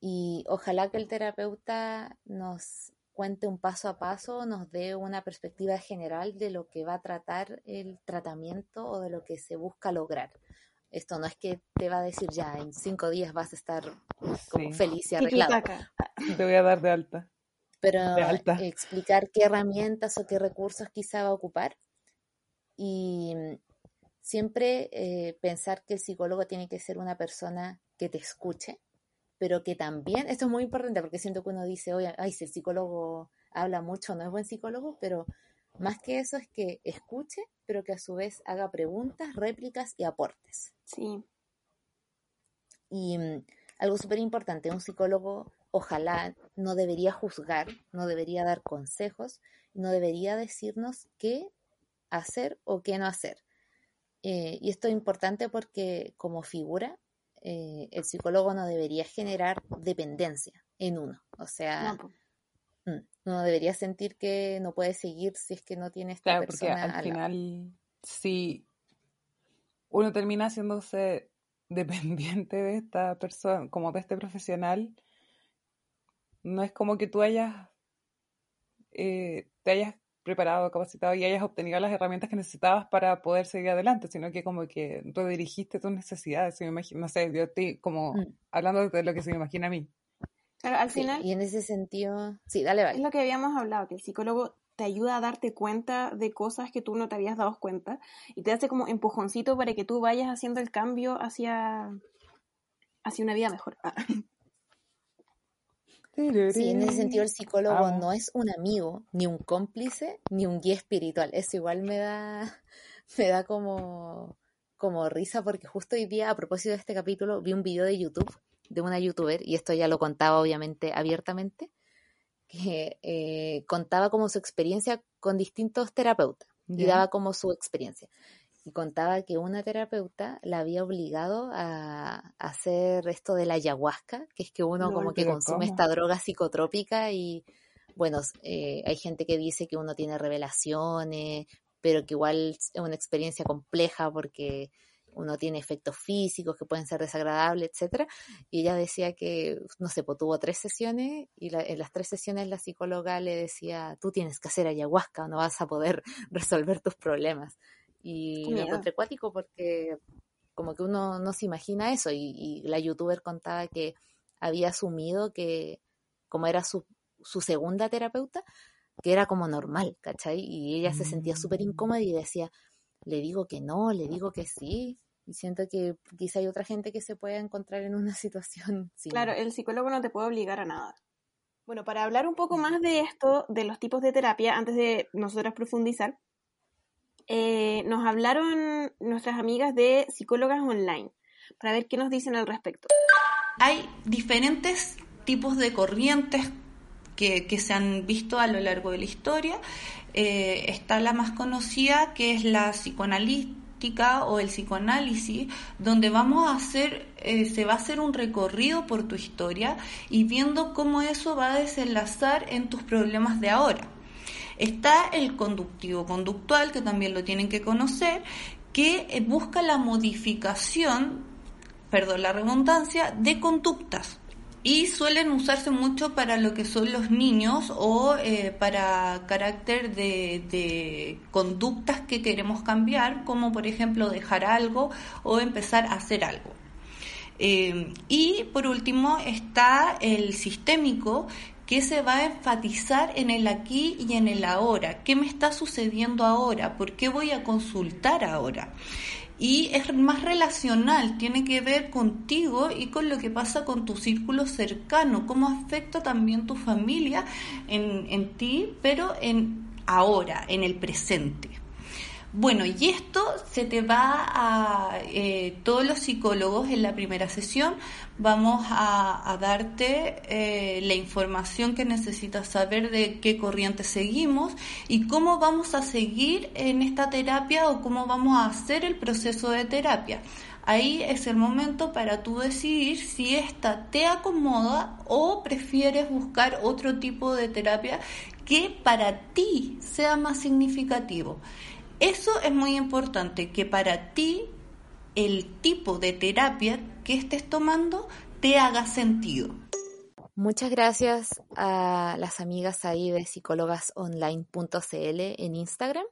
S3: Y ojalá que el terapeuta nos cuente un paso a paso, nos dé una perspectiva general de lo que va a tratar el tratamiento o de lo que se busca lograr. Esto no es que te va a decir ya en cinco días vas a estar feliz y arreglado.
S2: Te voy a dar de alta.
S3: Pero explicar qué herramientas o qué recursos quizá va a ocupar. Y siempre eh, pensar que el psicólogo tiene que ser una persona que te escuche, pero que también, esto es muy importante porque siento que uno dice, oye, ay, si el psicólogo habla mucho, no es buen psicólogo, pero más que eso es que escuche, pero que a su vez haga preguntas, réplicas y aportes.
S1: Sí.
S3: Y mm, algo súper importante, un psicólogo ojalá no debería juzgar, no debería dar consejos, no debería decirnos qué hacer o qué no hacer. Eh, y esto es importante porque como figura, eh, el psicólogo no debería generar dependencia en uno. O sea, Mm, uno debería sentir que no puede seguir si es que no tiene esta claro, Porque
S2: al final, si uno termina haciéndose <laughs> dependiente de esta persona, como de este profesional, no es como que tú hayas, eh, te hayas preparado, capacitado y hayas obtenido las herramientas que necesitabas para poder seguir adelante, sino que como que tú dirigiste tus necesidades, me imagino, no sé, yo estoy como mm. hablando de lo que se me imagina a mí
S1: al final.
S3: y en ese sentido, sí, dale, vale.
S1: Es lo que habíamos hablado, que el psicólogo te ayuda a darte cuenta de cosas que tú no te habías dado cuenta y te hace como empujoncito para que tú vayas haciendo el cambio hacia, hacia una vida mejor. <laughs>
S3: Sí, en ese sentido el psicólogo no es un amigo, ni un cómplice, ni un guía espiritual. Eso igual me da, <laughs> me da como, como risa porque justo hoy día, a propósito de este capítulo, vi un video de YouTube de una youtuber, y esto ya lo contaba obviamente abiertamente, que eh, contaba como su experiencia con distintos terapeutas y daba como su experiencia. Y contaba que una terapeuta la había obligado a, hacer esto de la ayahuasca, que es que uno como que consume esta droga psicotrópica y bueno, eh, hay gente que dice que uno tiene revelaciones, pero que igual es una experiencia compleja porque uno tiene efectos físicos que pueden ser desagradables, etcétera. Y ella decía que, no sé, pues tuvo tres sesiones y en las tres sesiones la psicóloga le decía, tú tienes que hacer ayahuasca o no vas a poder <laughs> resolver tus problemas. Y encontré cuático porque como que uno no se imagina eso y, la youtuber contaba que había asumido que como era su, su segunda terapeuta, que era como normal, ¿cachai? Y ella se sentía súper mm. incómoda y decía, le digo que no, le digo que sí. Y siento que quizá hay otra gente que se pueda encontrar en una <laughs> situación.
S1: Claro, el psicólogo no te puede obligar a nada. Bueno, para hablar un poco más de esto, de los tipos de terapia, antes de nosotras profundizar, eh, nos hablaron nuestras amigas de psicólogas online para ver qué nos dicen al respecto.
S4: Hay diferentes tipos de corrientes que, se han visto a lo largo de la historia eh, está la más conocida que es la psicoanalítica o el psicoanálisis, donde vamos a hacer, eh, se va a hacer un recorrido por tu historia y viendo cómo eso va a desenlazar en tus problemas de ahora. Está el conductivo conductual, que también lo tienen que conocer, que eh, busca la modificación, perdón, la redundancia, de conductas y suelen usarse mucho para lo que son los niños o eh, para carácter de, conductas que queremos cambiar, como por ejemplo dejar algo o empezar a hacer algo. Eh, y por último está el sistémico que se va a enfatizar en el aquí y en el ahora. ¿Qué me está sucediendo ahora? ¿Por qué voy a consultar ahora? y es más relacional, tiene que ver contigo y con lo que pasa con tu círculo cercano, cómo afecta también tu familia en, en ti, pero en ahora, en el presente. Bueno, y esto se te va a eh, todos los psicólogos en la primera sesión. Vamos a, darte eh, la información que necesitas saber de qué corriente seguimos y cómo vamos a seguir en esta terapia o cómo vamos a hacer el proceso de terapia. Ahí es el momento para tú decidir si esta te acomoda o prefieres buscar otro tipo de terapia que para ti sea más significativo. Eso es muy importante, que para ti el tipo de terapia que estés tomando te haga sentido.
S3: Muchas gracias a las amigas ahí de psicólogasonline.cl en Instagram.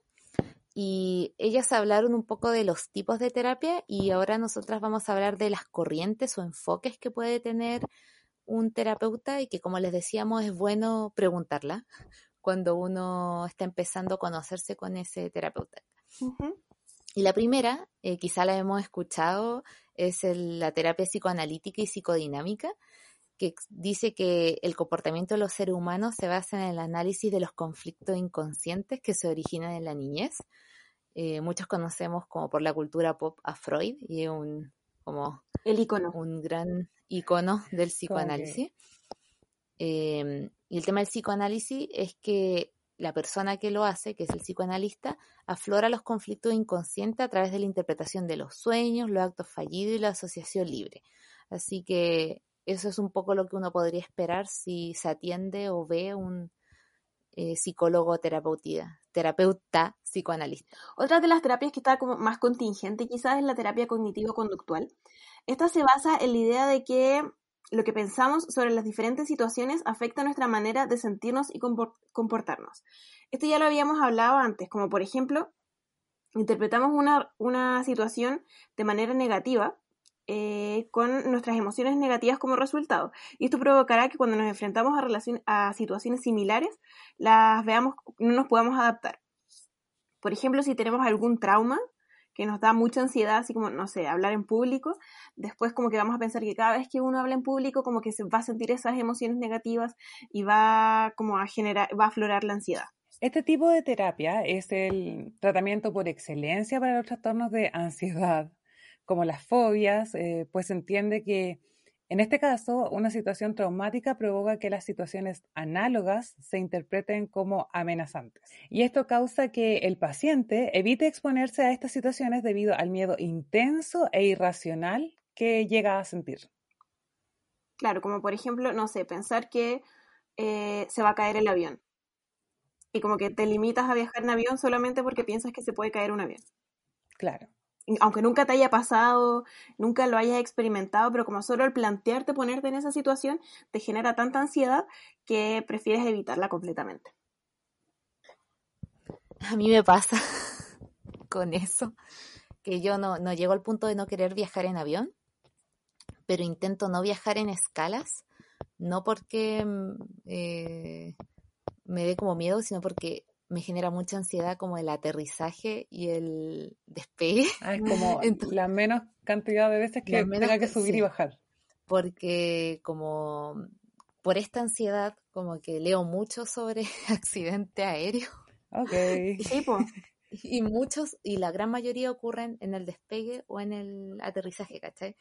S3: Y ellas hablaron un poco de los tipos de terapia y ahora nosotras vamos a hablar de las corrientes o enfoques que puede tener un terapeuta y que como les decíamos es bueno preguntarla cuando uno está empezando a conocerse con ese terapeuta. Y la primera, eh, quizá la hemos escuchado, es la terapia psicoanalítica y psicodinámica, que dice que el comportamiento de los seres humanos se basa en el análisis de los conflictos inconscientes que se originan en la niñez. Eh, muchos conocemos como por la cultura pop a Freud y es un como
S1: el icono.
S3: un gran icono del psicoanálisis. Em, y el tema del psicoanálisis es que la persona que lo hace, que es el psicoanalista, aflora los conflictos inconscientes a través de la interpretación de los sueños, los actos fallidos y la asociación libre. Así que eso es un poco lo que uno podría esperar si se atiende o ve un eh, psicólogo terapeuta, terapeuta psicoanalista.
S1: Otra de las terapias que está como más contingente quizás es la terapia cognitivo-conductual. Esta se basa en la idea de que lo que pensamos sobre las diferentes situaciones afecta nuestra manera de sentirnos y comportarnos. Esto ya lo habíamos hablado antes, como por ejemplo, interpretamos una, situación de manera negativa eh, con nuestras emociones negativas como resultado. Y esto provocará que cuando nos enfrentamos a, a situaciones similares, las veamos, no nos podamos adaptar. Por ejemplo, si tenemos algún trauma, que nos da mucha ansiedad, así como, no sé, hablar en público, después como que vamos a pensar que cada vez que uno habla en público, como que se va a sentir esas emociones negativas y va como a generar, va a aflorar la ansiedad.
S2: Este tipo de terapia es el tratamiento por excelencia para los trastornos de ansiedad, como las fobias, eh, pues se entiende que en este caso, una situación traumática provoca que las situaciones análogas se interpreten como amenazantes. Y esto causa que el paciente evite exponerse a estas situaciones debido al miedo intenso e irracional que llega a sentir.
S1: Claro, como por ejemplo, no sé, pensar que eh, se va a caer el avión. Y como que te limitas a viajar en avión solamente porque piensas que se puede caer un avión.
S2: Claro.
S1: Aunque nunca te haya pasado, nunca lo hayas experimentado, pero como solo el plantearte ponerte en esa situación te genera tanta ansiedad que prefieres evitarla completamente.
S3: A mí me pasa <laughs> con eso, que yo no, no llego al punto de no querer viajar en avión, pero intento no viajar en escalas, no porque mm, eh, me dé como miedo, sino porque me genera mucha ansiedad como el aterrizaje y el despegue.
S2: Ah, es <laughs> como la menos cantidad de veces que tenga que subir y bajar.
S3: Porque como por esta ansiedad, como que leo mucho sobre <laughs> accidente aéreo.
S2: Ok. <laughs>
S1: Sí, pues.
S3: Y muchos, y la gran mayoría ocurren en el despegue o en el aterrizaje, ¿cachai?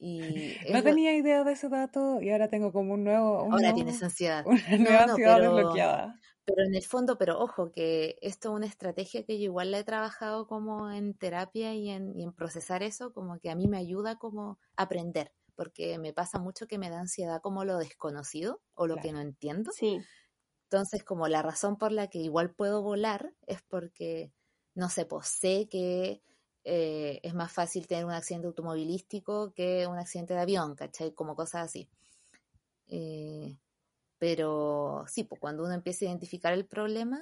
S3: Y <laughs>
S2: no tenía idea de ese dato y ahora tengo como un nuevo...
S3: ahora tienes ansiedad. <laughs>
S2: Una nueva ansiedad desbloqueada.
S3: Pero en el fondo, pero ojo, que esto es una estrategia que yo igual la he trabajado como en terapia y en, y en procesar eso, como que a mí me ayuda como aprender, porque me pasa mucho que me da ansiedad como lo desconocido o lo que no entiendo.
S1: Sí.
S3: Entonces, como la razón por la que igual puedo volar es porque, no sé, pues sé que eh, es más fácil tener un accidente automovilístico que un accidente de avión, ¿cachai? Como cosas así. Eh, pero sí, pues cuando uno empieza a identificar el problema,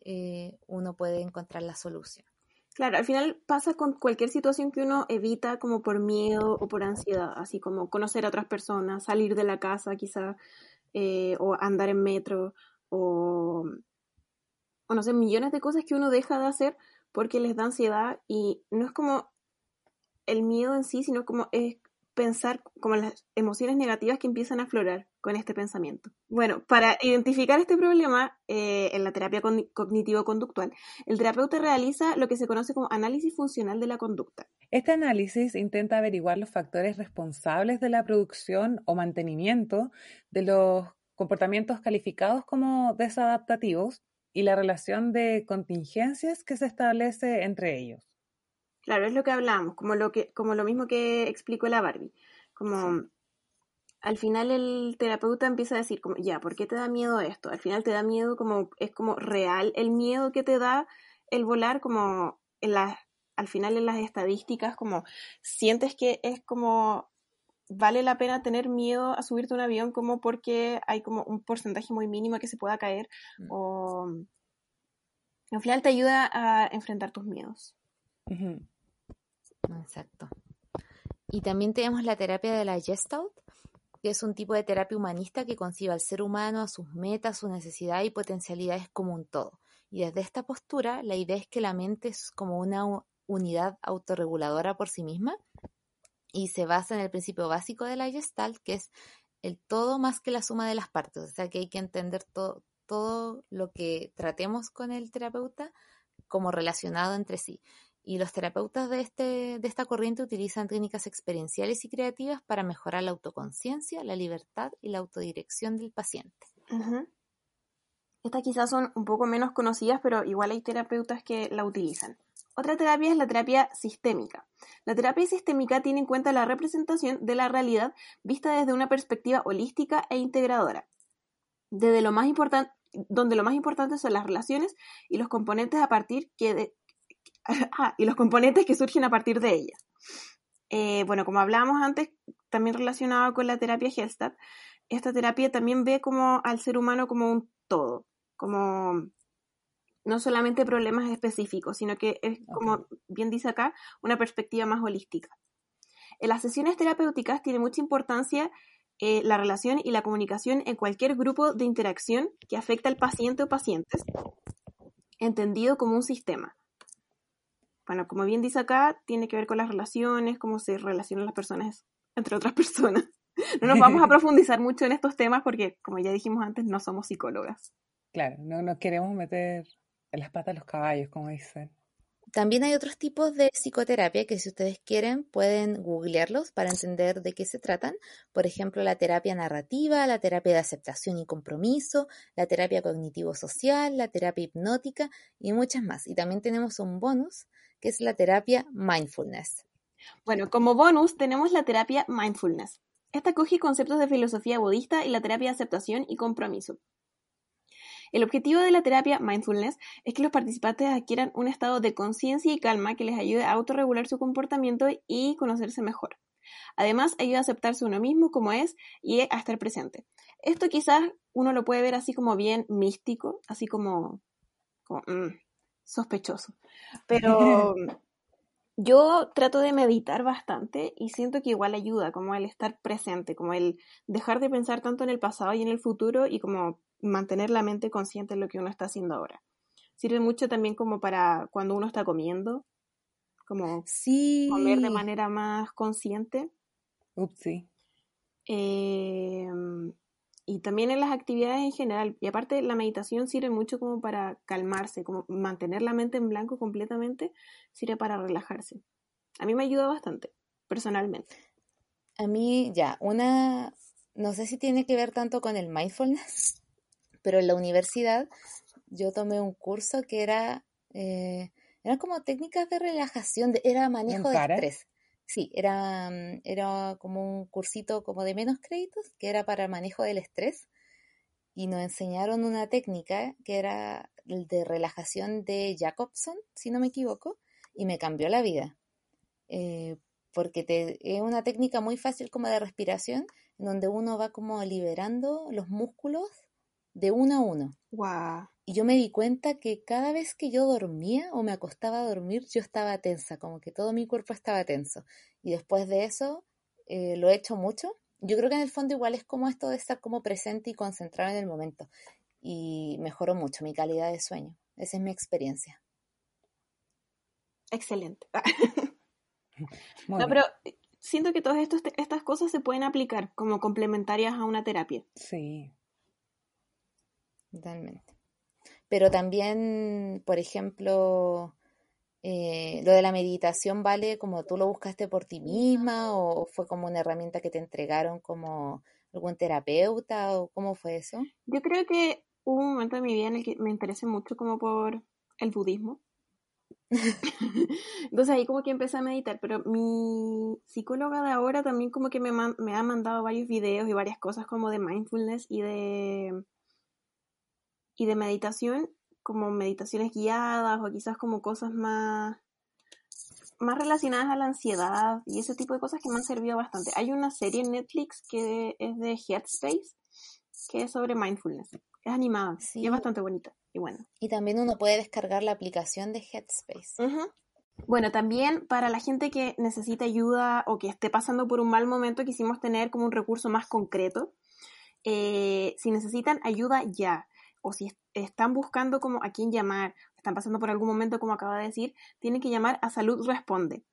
S3: eh, uno puede encontrar la solución.
S1: Claro, al final pasa con cualquier situación que uno evita como por miedo o por ansiedad, así como conocer a otras personas, salir de la casa quizá, o andar en metro, o, o no sé, millones de cosas que uno deja de hacer porque les da ansiedad y no es como el miedo en sí, sino como es pensar como las emociones negativas que empiezan a aflorar con este pensamiento. Bueno, para identificar este problema eh, en la terapia cognitivo-conductual, el terapeuta realiza lo que se conoce como análisis funcional de la conducta.
S2: Este análisis intenta averiguar los factores responsables de la producción o mantenimiento de los comportamientos calificados como desadaptativos y la relación de contingencias que se establece entre ellos.
S1: Claro, es lo que hablamos, como lo, que, como lo mismo que explicó la Barbie. Como al final el terapeuta empieza a decir, como, ya, ¿por qué te da miedo esto? Al final te da miedo como, es como real el miedo que te da el volar, como en las, al final en las estadísticas, como sientes que es como vale la pena tener miedo a subirte a un avión como porque hay como un porcentaje muy mínimo que se pueda caer mm. o al final te ayuda a enfrentar tus miedos.
S3: Exacto. Y también tenemos la terapia de la Gestalt, que es un tipo de terapia humanista que concibe al ser humano, a sus metas, sus necesidades y potencialidades como un todo. Y desde esta postura, la idea es que la mente es como una unidad autorreguladora por sí misma y se basa en el principio básico de la Gestalt, que es el todo más que la suma de las partes. O sea que hay que entender todo, lo que tratemos con el terapeuta como relacionado entre sí. Y los terapeutas de, este, de esta corriente utilizan técnicas experienciales y creativas para mejorar la autoconciencia, la libertad y la autodirección del paciente.
S1: Estas quizás son un poco menos conocidas, pero igual hay terapeutas que la utilizan. Otra terapia es la terapia sistémica. La terapia sistémica tiene en cuenta la representación de la realidad vista desde una perspectiva holística e integradora, desde lo más importante, donde lo más importante son las relaciones y los componentes a partir que <laughs> ah, y los componentes que surgen a partir de ellas. Eh, bueno, como hablábamos antes, también relacionado con la terapia Gestalt, esta terapia también ve como al ser humano como un todo, como no solamente problemas específicos, sino que es, como bien dice acá, una perspectiva más holística. En las sesiones terapéuticas tiene mucha importancia eh, la relación y la comunicación en cualquier grupo de interacción que afecta al paciente o pacientes, entendido como un sistema. Bueno, como bien dice acá, tiene que ver con las relaciones, cómo se relacionan las personas entre otras personas. <laughs> No nos vamos a <laughs> profundizar mucho en estos temas porque, como ya dijimos antes, no somos psicólogas.
S2: Claro, no nos queremos meter en las patas de los caballos, como dicen.
S3: También hay otros tipos de psicoterapia que si ustedes quieren pueden googlearlos para entender de qué se tratan. Por ejemplo, la terapia narrativa, la terapia de aceptación y compromiso, la terapia cognitivo-social, la terapia hipnótica y muchas más. Y también tenemos un bonus que es la terapia mindfulness.
S1: Bueno, como bonus tenemos la terapia mindfulness. Esta coge conceptos de filosofía budista y la terapia de aceptación y compromiso. El objetivo de la terapia mindfulness es que los participantes adquieran un estado de conciencia y calma que les ayude a autorregular su comportamiento y conocerse mejor. Además, ayuda a aceptarse uno mismo como es y a estar presente. Esto quizás uno lo puede ver así como bien místico, así como, mm, sospechoso. Pero <laughs> yo trato de meditar bastante y siento que igual ayuda, como el estar presente, como el dejar de pensar tanto en el pasado y en el futuro y como mantener la mente consciente en lo que uno está haciendo ahora. Sirve mucho también como para cuando uno está comiendo, como comer de manera más consciente.
S2: Upsi.
S1: Em, y también en las actividades en general. Y aparte la meditación sirve mucho como para calmarse, como mantener la mente en blanco completamente, sirve para relajarse. A mí me ayuda bastante, personalmente.
S3: A mí ya, una, no sé si tiene que ver tanto con el mindfulness, pero en la universidad yo tomé un curso que era, eh, eran como técnicas de relajación, de, era manejo de estrés. Sí, era, mm, era como un cursito como de menos créditos, que era para manejo del estrés. Y nos enseñaron una técnica que era el de relajación de Jacobson, si no me equivoco, y me cambió la vida. Eh, porque te, es una técnica muy fácil como de respiración, en donde uno va como liberando los músculos de uno a uno. Y yo me di cuenta que cada vez que yo dormía o me acostaba a dormir, yo estaba tensa, como que todo mi cuerpo estaba tenso. Y después de eso, eh, lo he hecho mucho. Yo creo que en el fondo igual es como esto de estar como presente y concentrado en el momento. Y mejoró mucho mi calidad de sueño. Esa es mi experiencia.
S1: Excelente. <laughs> no, pero siento que todas estas cosas se pueden aplicar como complementarias a una terapia.
S2: Sí.
S3: Totalmente. Pero también, por ejemplo, eh, lo de la meditación, ¿vale? Como tú lo buscaste por ti misma o fue como una herramienta que te entregaron como algún terapeuta o cómo fue eso?
S1: Yo creo que hubo un momento de mi vida en el que me interesé mucho como por el budismo. <laughs> Entonces ahí como que empecé a meditar, pero mi psicóloga de ahora también como que me, me ha mandado varios videos y varias cosas como de mindfulness y de y de meditación, como meditaciones guiadas o quizás como cosas más, más relacionadas a la ansiedad y ese tipo de cosas que me han servido bastante. Hay una serie en Netflix que es de Headspace, que es sobre mindfulness. Es animada y es bastante bonita y bueno.
S3: Y también uno puede descargar la aplicación de Headspace.
S1: Bueno, también para la gente que necesita ayuda o que esté pasando por un mal momento, quisimos tener como un recurso más concreto. Eh, si necesitan ayuda ya, o si están buscando como a quién llamar, están pasando por algún momento como acaba de decir, tienen que llamar a Salud Responde.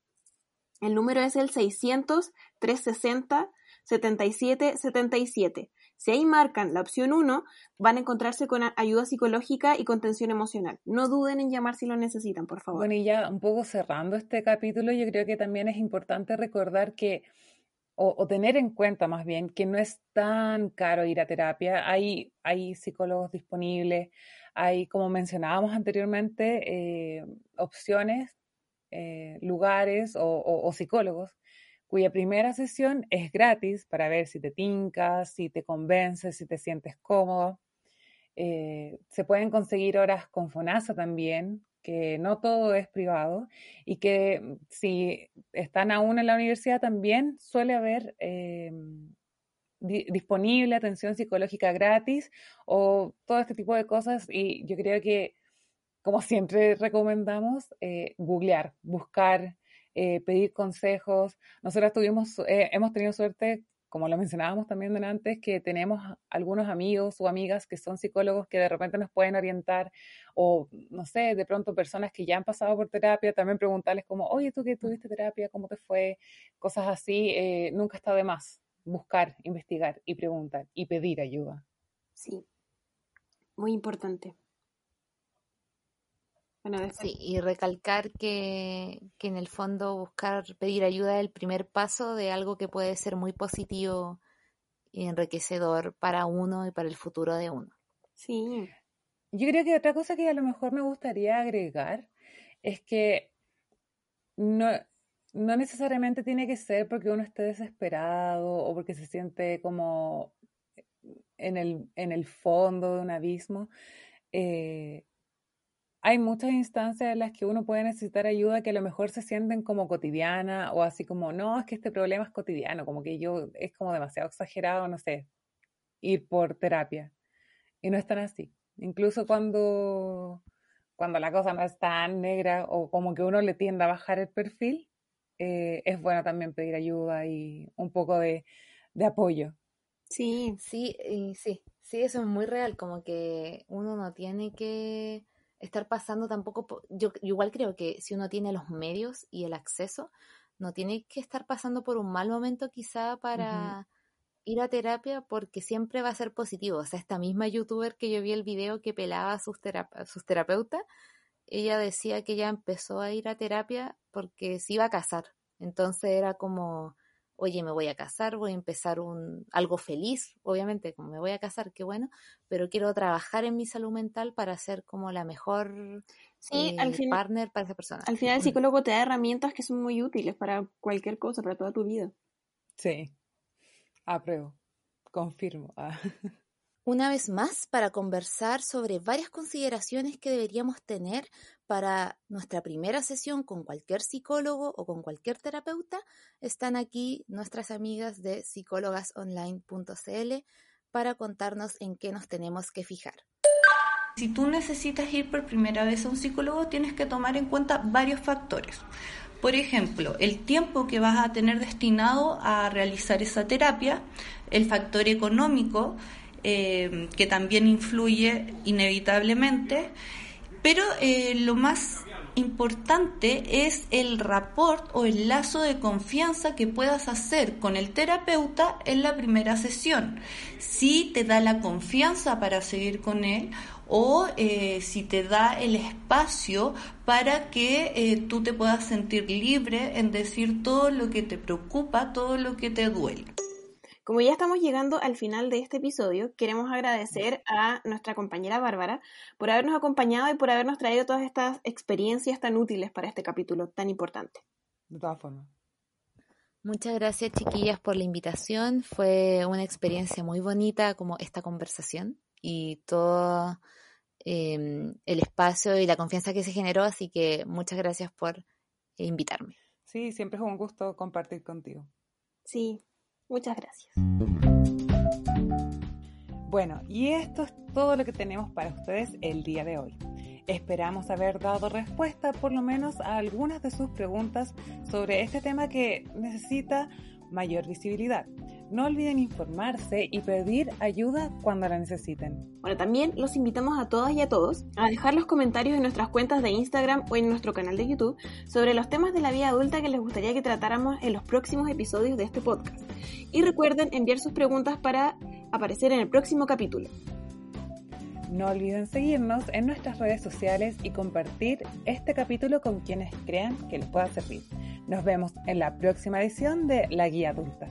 S1: El número es el 600-360-7777. Si ahí marcan la opción 1, van a encontrarse con ayuda psicológica y contención emocional. No duden en llamar si lo necesitan, por favor.
S2: Bueno, y ya un poco cerrando este capítulo, yo creo que también es importante recordar que o, tener en cuenta más bien que no es tan caro ir a terapia. Hay, hay psicólogos disponibles, hay, como mencionábamos anteriormente, eh, opciones, eh, lugares o, psicólogos cuya primera sesión es gratis para ver si te tincas, si te convences, si te sientes cómodo. Eh, se pueden conseguir horas con FONASA también, que no todo es privado y que mm, si están aún en la universidad también suele haber eh, disponible atención psicológica gratis o todo este tipo de cosas y yo creo que como siempre recomendamos eh, googlear, buscar, eh, pedir consejos. Nosotros tuvimos, hemos tenido suerte como lo mencionábamos también antes, que tenemos algunos amigos o amigas que son psicólogos que de repente nos pueden orientar o, no sé, de pronto personas que ya han pasado por terapia, también preguntarles como, oye, tú que tuviste terapia, ¿cómo te fue? Cosas así, eh, nunca está de más buscar, investigar y preguntar y pedir ayuda.
S1: Sí, muy importante.
S3: Sí, y recalcar que, en el fondo buscar pedir ayuda es el primer paso de algo que puede ser muy positivo y enriquecedor para uno y para el futuro de uno.
S1: Sí.
S2: Yo creo que otra cosa que a lo mejor me gustaría agregar es que no, no necesariamente tiene que ser porque uno esté desesperado o porque se siente como en el, en el fondo de un abismo, eh, hay muchas instancias en las que uno puede necesitar ayuda que a lo mejor se sienten como cotidiana o así como, no, es que este problema es cotidiano, como que yo es como demasiado exagerado, no sé, ir por terapia. Y no es tan así. Incluso cuando, cuando la cosa no es tan negra o como que uno le tiende a bajar el perfil, eh, es bueno también pedir ayuda y un poco de, de apoyo.
S3: Sí, sí, sí, sí, eso es muy real, como que uno no tiene que estar pasando tampoco, yo, igual creo que si uno tiene los medios y el acceso, no tiene que estar pasando por un mal momento quizá para ir a terapia porque siempre va a ser positivo. O sea, esta misma youtuber que yo vi el video que pelaba a sus, sus terapeutas, ella decía que ella empezó a ir a terapia porque se iba a casar. Entonces era como, oye, me voy a casar, voy a empezar un, algo feliz, obviamente, como me voy a casar, qué bueno, pero quiero trabajar en mi salud mental para ser como la mejor
S1: sí, al
S3: eh, partner para esa persona.
S1: Al final el psicólogo te da herramientas que son muy útiles para cualquier cosa, para toda tu vida.
S2: Sí, apruebo, confirmo. Ah. <laughs>
S3: una vez más para conversar sobre varias consideraciones que deberíamos tener para nuestra primera sesión con cualquier psicólogo o con cualquier terapeuta, están aquí nuestras amigas de psicólogasonline.cl para contarnos en qué nos tenemos que fijar.
S4: Si tú necesitas ir por primera vez a un psicólogo, tienes que tomar en cuenta varios factores. Por ejemplo, el tiempo que vas a tener destinado a realizar esa terapia, el factor económico, eh, que también influye inevitablemente, pero eh, lo más importante es el rapport o el lazo de confianza que puedas hacer con el terapeuta en la primera sesión. Si te da la confianza para seguir con él o eh, si te da el espacio para que tú te puedas sentir libre en decir todo lo que te preocupa, todo lo que te duele.
S1: Como ya estamos llegando al final de este episodio, queremos agradecer a nuestra compañera Bárbara por habernos acompañado y por habernos traído todas estas experiencias tan útiles para este capítulo tan importante.
S2: De todas formas.
S3: Muchas gracias chiquillas por la invitación. Fue una experiencia muy bonita como esta conversación y todo em, el espacio y la confianza que se generó, así que muchas gracias por invitarme.
S2: Sí, siempre es un gusto compartir contigo.
S1: Sí, Muchas gracias.
S2: Bueno, y esto es todo lo que tenemos para ustedes el día de hoy. Esperamos haber dado respuesta por lo menos a algunas de sus preguntas sobre este tema que necesita mayor visibilidad. No olviden informarse y pedir ayuda cuando la necesiten.
S1: Bueno, también los invitamos a todas y a todos a dejar los comentarios en nuestras cuentas de Instagram o en nuestro canal de YouTube sobre los temas de la vida adulta que les gustaría que tratáramos en los próximos episodios de este podcast. Y recuerden enviar sus preguntas para aparecer en el próximo capítulo.
S2: No olviden seguirnos en nuestras redes sociales y compartir este capítulo con quienes crean que les pueda servir. Nos vemos en la próxima edición de La Guía Adulta.